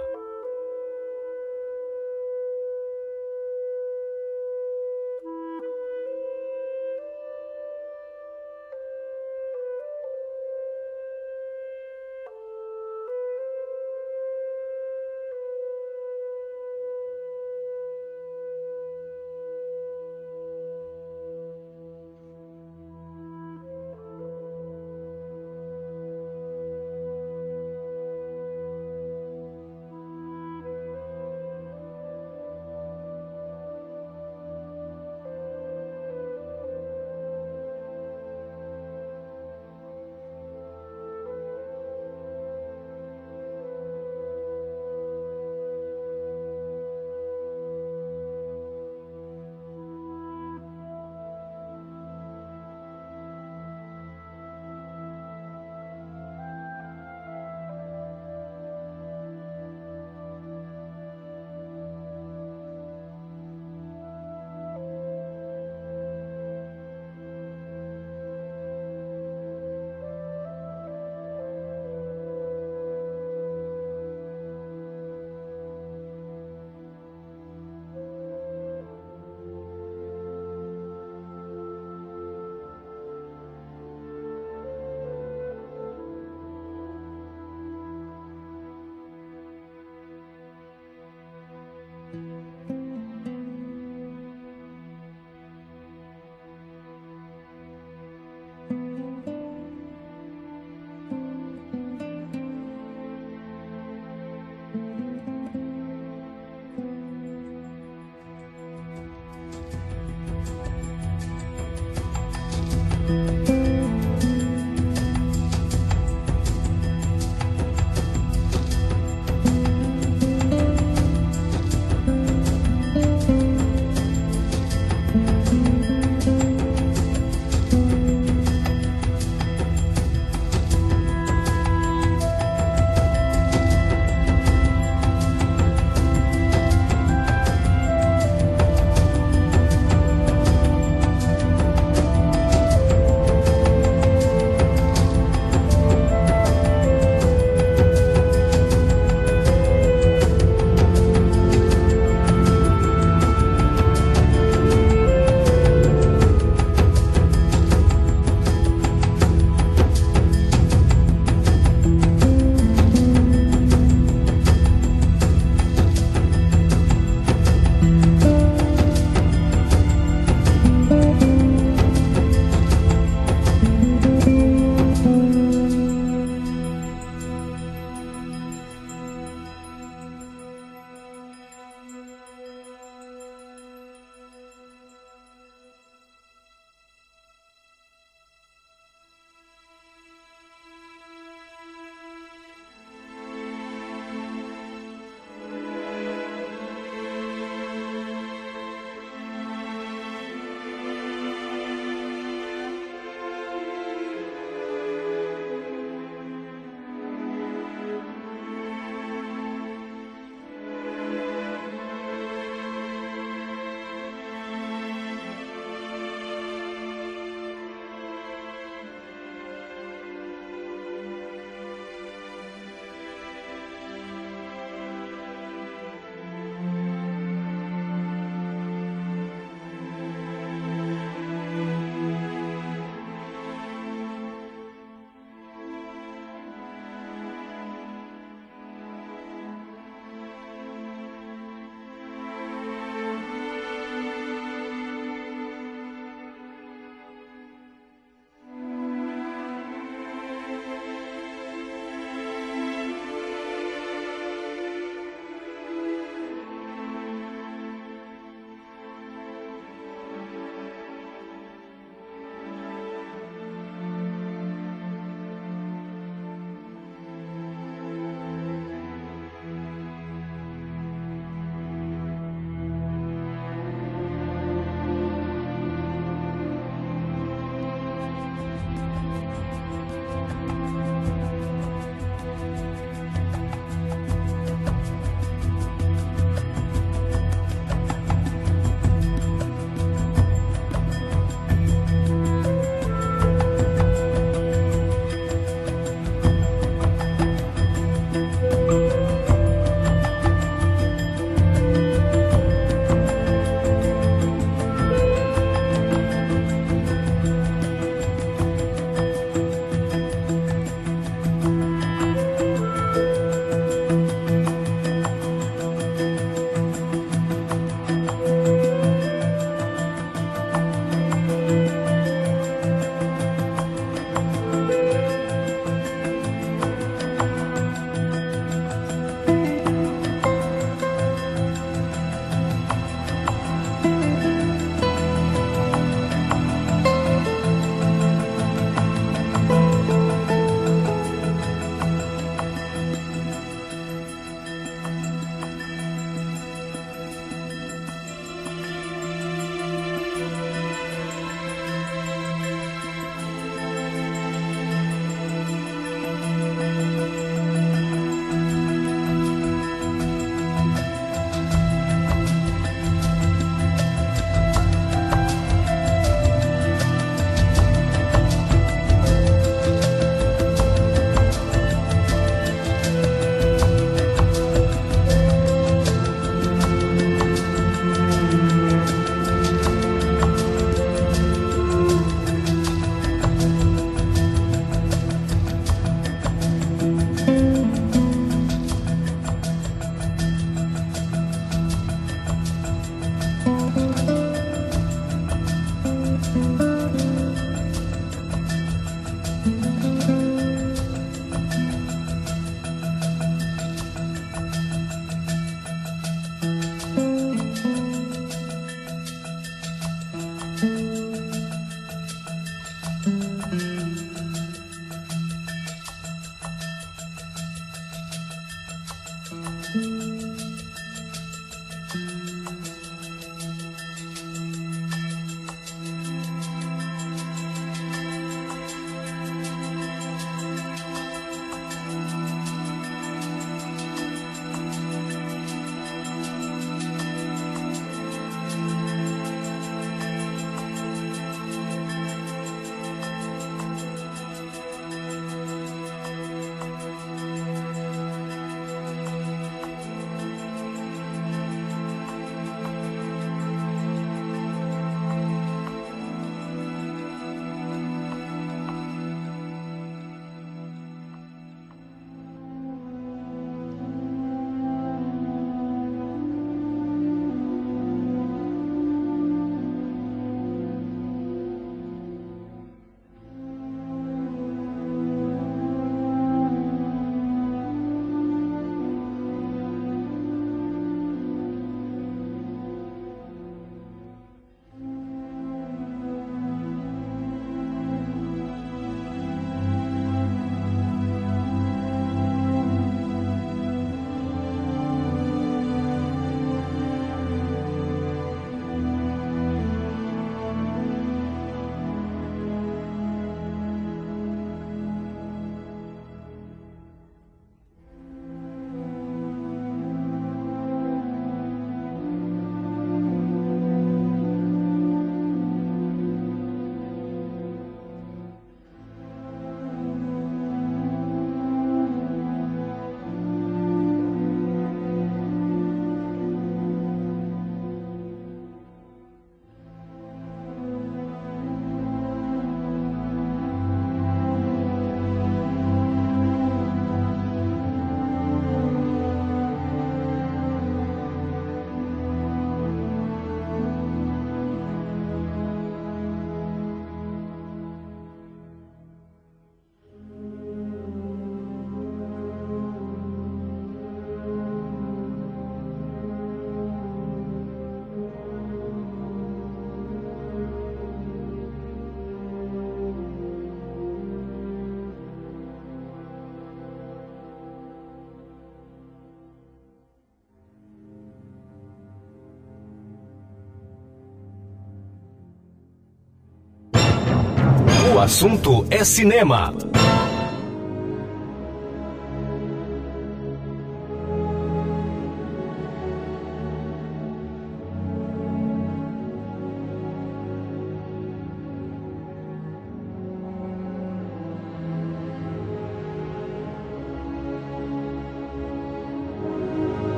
Assunto é cinema.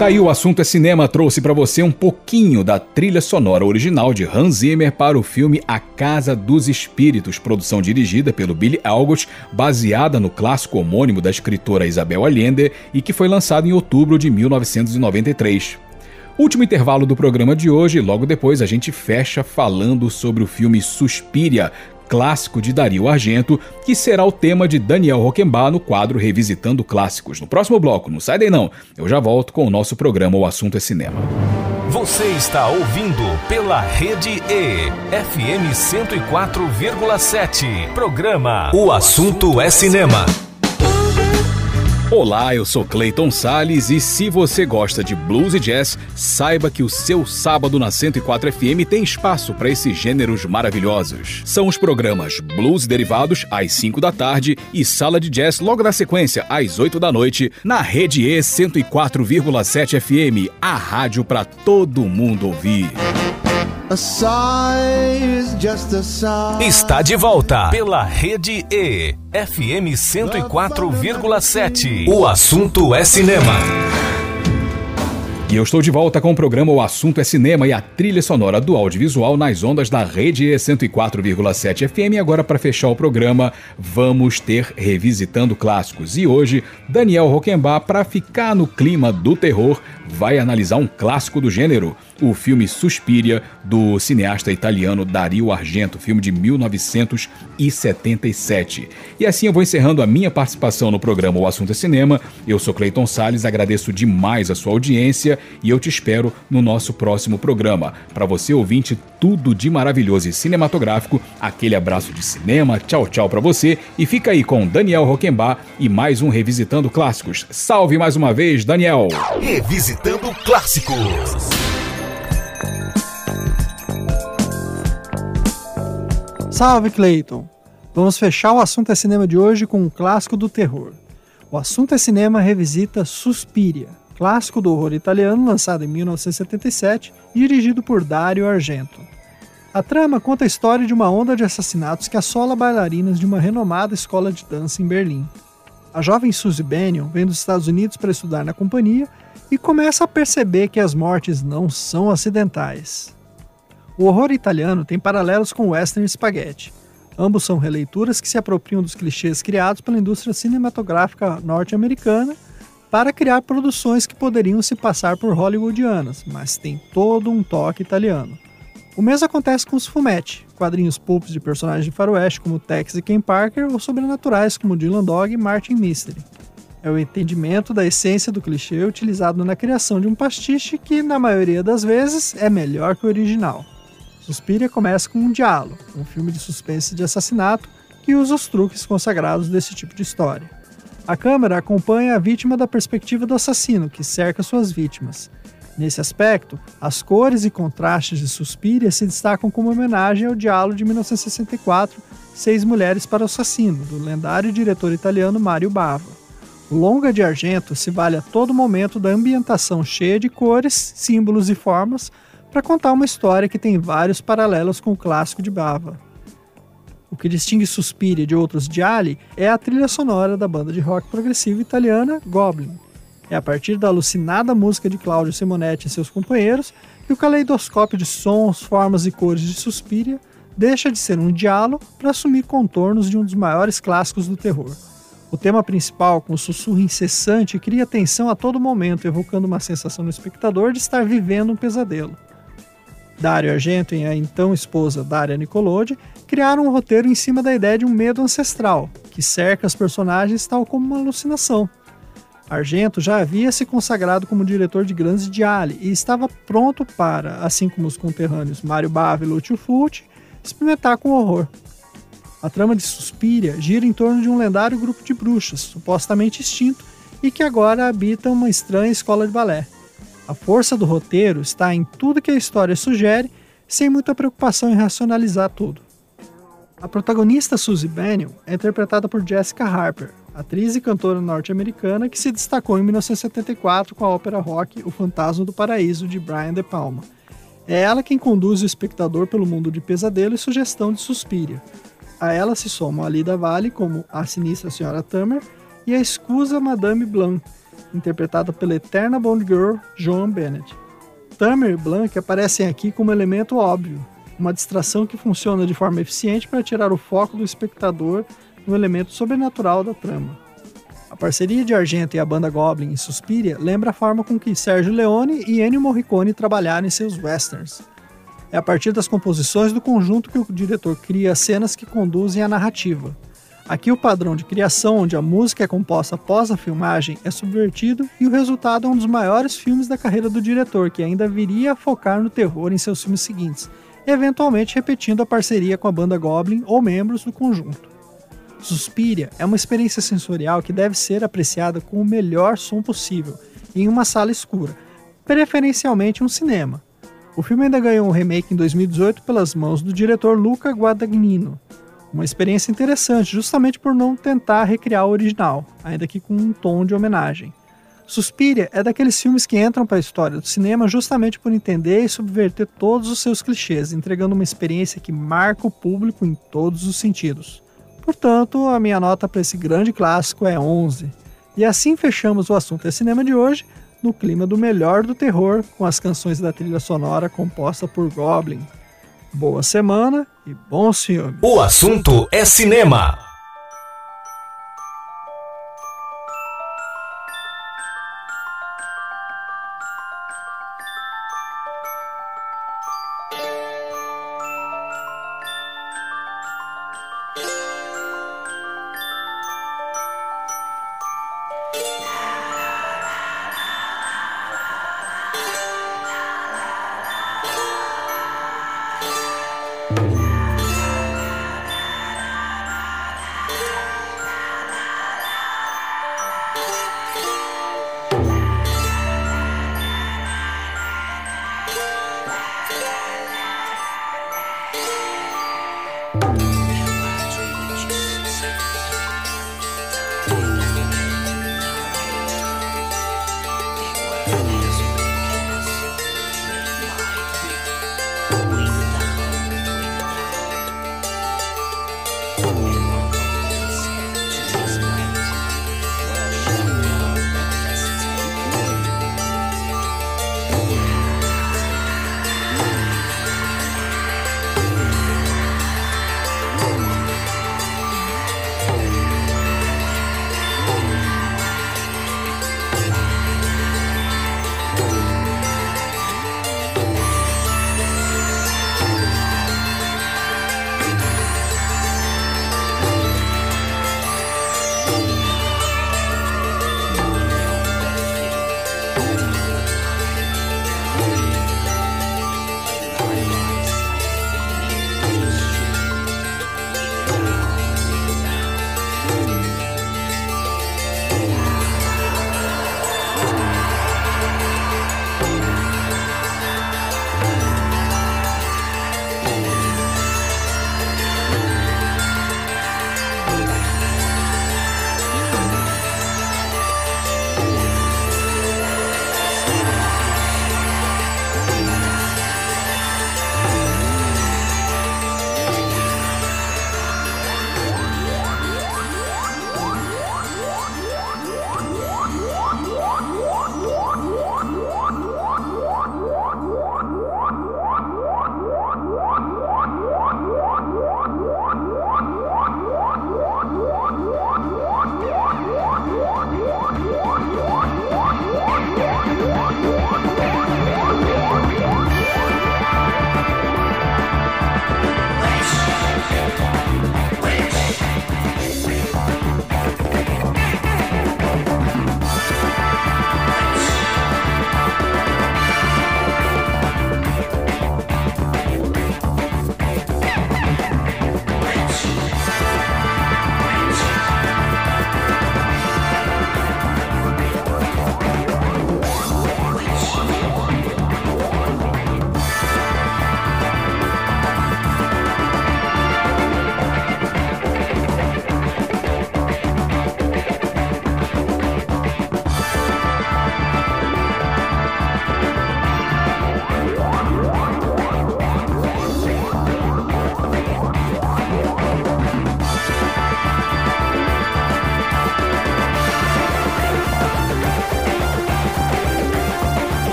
Tá aí o assunto é cinema trouxe para você um pouquinho da trilha sonora original de Hans Zimmer para o filme A Casa dos Espíritos, produção dirigida pelo Billy Elgot, baseada no clássico homônimo da escritora Isabel Allende e que foi lançado em outubro de 1993. Último intervalo do programa de hoje, logo depois a gente fecha falando sobre o filme Suspiria, clássico de Dario Argento, que será o tema de Daniel Roquembar no quadro Revisitando Clássicos. No próximo bloco, não sai daí não, eu já volto com o nosso programa O Assunto é Cinema. Você está ouvindo pela Rede E, FM 104,7. Programa O Assunto é Cinema. Olá, eu sou Clayton Sales e se você gosta de blues e jazz, saiba que o seu sábado na 104 FM tem espaço para esses gêneros maravilhosos. São os programas Blues Derivados às 5 da tarde e Sala de Jazz logo na sequência às 8 da noite na Rede E 104,7 FM, a rádio para todo mundo ouvir. Está de volta pela Rede E, FM 104,7. O assunto é cinema. E eu estou de volta com o programa O Assunto é Cinema e a trilha sonora do audiovisual nas ondas da rede E 104,7 FM. E agora, para fechar o programa, vamos ter Revisitando Clássicos. E hoje, Daniel Roquembar, para ficar no clima do terror, vai analisar um clássico do gênero, o filme Suspiria, do cineasta italiano Dario Argento, filme de 1977. E assim eu vou encerrando a minha participação no programa O Assunto é Cinema. Eu sou Cleiton Sales, agradeço demais a sua audiência e eu te espero no nosso próximo programa. Para você ouvinte, tudo de maravilhoso e cinematográfico, aquele abraço de cinema, tchau tchau para você e fica aí com Daniel Roquembar e mais um Revisitando Clássicos. Salve mais uma vez, Daniel! Clássicos. Salve Clayton! Vamos fechar o assunto é cinema de hoje com um clássico do terror. O assunto é cinema revisita Suspiria, clássico do horror italiano lançado em 1977 e dirigido por Dario Argento. A trama conta a história de uma onda de assassinatos que assola bailarinas de uma renomada escola de dança em Berlim. A jovem Suzy Bennion vem dos Estados Unidos para estudar na companhia e começa a perceber que as mortes não são acidentais. O horror italiano tem paralelos com o western spaghetti. Ambos são releituras que se apropriam dos clichês criados pela indústria cinematográfica norte-americana para criar produções que poderiam se passar por hollywoodianas, mas tem todo um toque italiano. O mesmo acontece com os fumetti, quadrinhos pulps de personagens de faroeste como Tex e Ken Parker ou sobrenaturais como Dylan Dog e Martin Mystery. É o entendimento da essência do clichê utilizado na criação de um pastiche que, na maioria das vezes, é melhor que o original. Suspiria começa com um diálogo, um filme de suspense de assassinato que usa os truques consagrados desse tipo de história. A câmera acompanha a vítima da perspectiva do assassino, que cerca suas vítimas. Nesse aspecto, as cores e contrastes de Suspiria se destacam como homenagem ao diálogo de 1964, Seis Mulheres para o Assassino, do lendário diretor italiano Mario Bava. Longa de Argento se vale a todo momento da ambientação cheia de cores, símbolos e formas para contar uma história que tem vários paralelos com o clássico de Bava. O que distingue Suspiria de outros gialli é a trilha sonora da banda de rock progressivo italiana Goblin. É a partir da alucinada música de Claudio Simonetti e seus companheiros que o caleidoscópio de sons, formas e cores de Suspiria deixa de ser um diálogo para assumir contornos de um dos maiores clássicos do terror. O tema principal, com sussurro incessante, cria tensão a todo momento, evocando uma sensação no espectador de estar vivendo um pesadelo. Dario Argento e a então esposa Daria Nicolodi criaram um roteiro em cima da ideia de um medo ancestral, que cerca os personagens tal como uma alucinação. Argento já havia se consagrado como diretor de grandes diali e estava pronto para, assim como os conterrâneos Mario Bava e Lucio Fulci, experimentar com horror. A trama de Suspiria gira em torno de um lendário grupo de bruxas, supostamente extinto, e que agora habita uma estranha escola de balé. A força do roteiro está em tudo que a história sugere, sem muita preocupação em racionalizar tudo. A protagonista Suzy Bennion é interpretada por Jessica Harper, atriz e cantora norte-americana que se destacou em 1974 com a ópera rock O Fantasma do Paraíso de Brian De Palma. É ela quem conduz o espectador pelo mundo de pesadelo e sugestão de Suspiria, a ela se somam a Lida Vale como a sinistra Senhora Tamer e a escusa Madame Blanc, interpretada pela eterna Bond Girl Joan Bennett. Tamer e Blanc aparecem aqui como elemento óbvio, uma distração que funciona de forma eficiente para tirar o foco do espectador no elemento sobrenatural da trama. A parceria de Argento e a banda Goblin em Suspiria lembra a forma com que Sergio Leone e Ennio Morricone trabalharam em seus westerns. É a partir das composições do conjunto que o diretor cria cenas que conduzem a narrativa. Aqui o padrão de criação, onde a música é composta após a filmagem, é subvertido e o resultado é um dos maiores filmes da carreira do diretor, que ainda viria a focar no terror em seus filmes seguintes, eventualmente repetindo a parceria com a banda Goblin ou membros do conjunto. Suspiria é uma experiência sensorial que deve ser apreciada com o melhor som possível, em uma sala escura, preferencialmente um cinema. O filme ainda ganhou um remake em 2018 pelas mãos do diretor Luca Guadagnino. Uma experiência interessante, justamente por não tentar recriar o original, ainda que com um tom de homenagem. Suspiria é daqueles filmes que entram para a história do cinema justamente por entender e subverter todos os seus clichês, entregando uma experiência que marca o público em todos os sentidos. Portanto, a minha nota para esse grande clássico é 11. E assim fechamos o assunto é cinema de hoje, no clima do melhor do terror, com as canções da trilha sonora composta por Goblin. Boa semana e bons filmes. O assunto é cinema.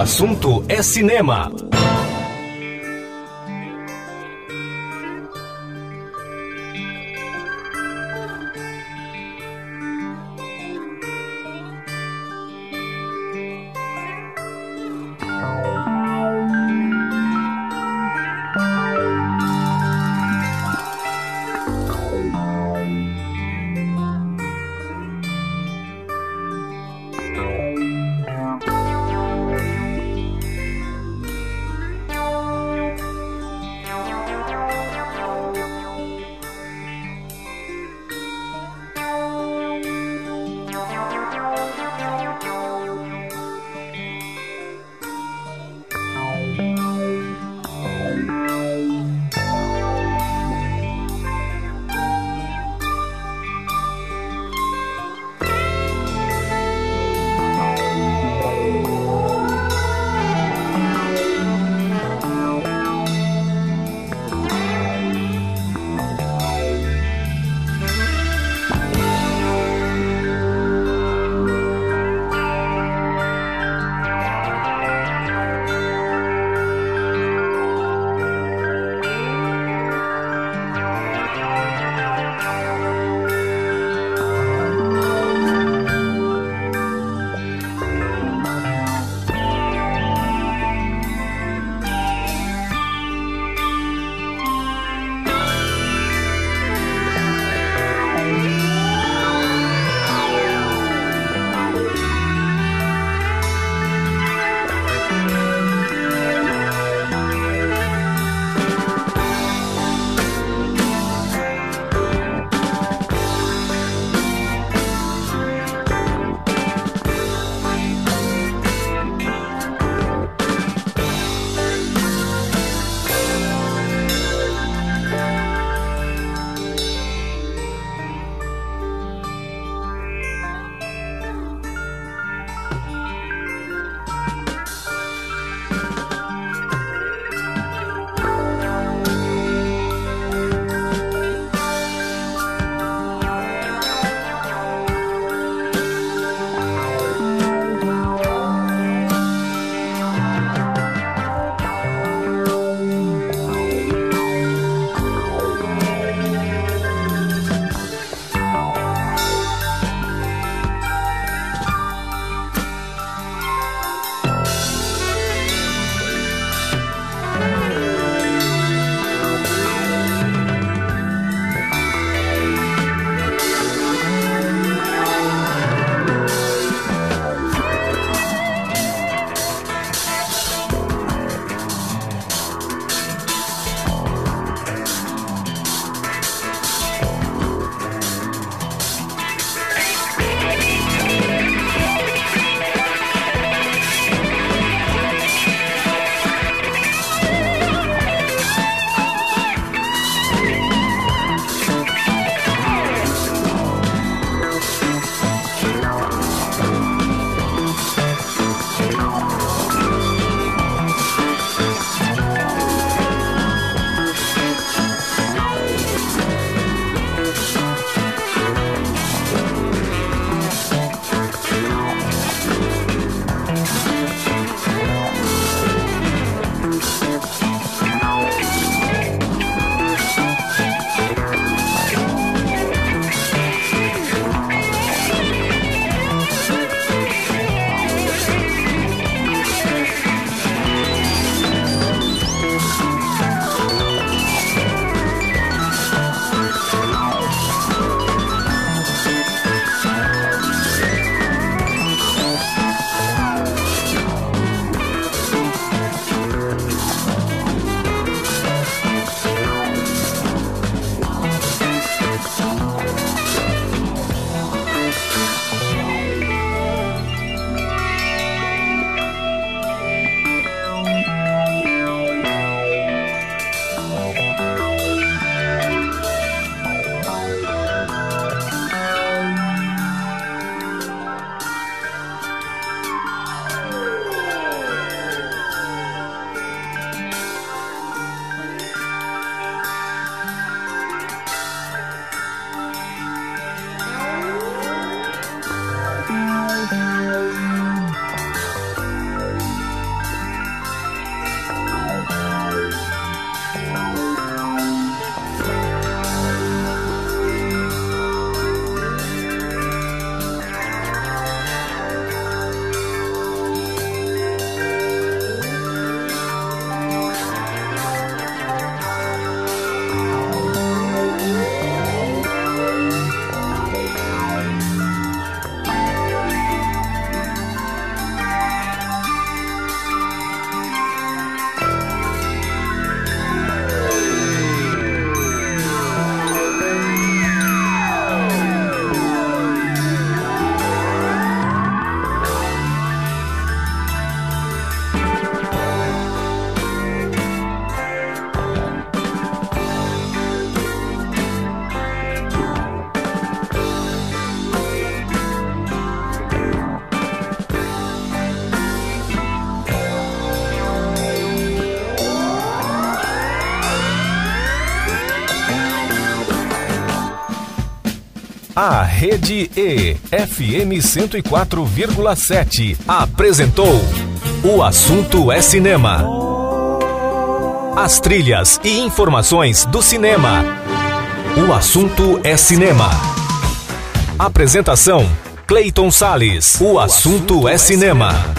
Assunto é cinema. Rede E, FM 104,7, apresentou O Assunto é Cinema. As trilhas e informações do cinema. O Assunto é Cinema. Apresentação: Clayton Sales. O assunto é cinema.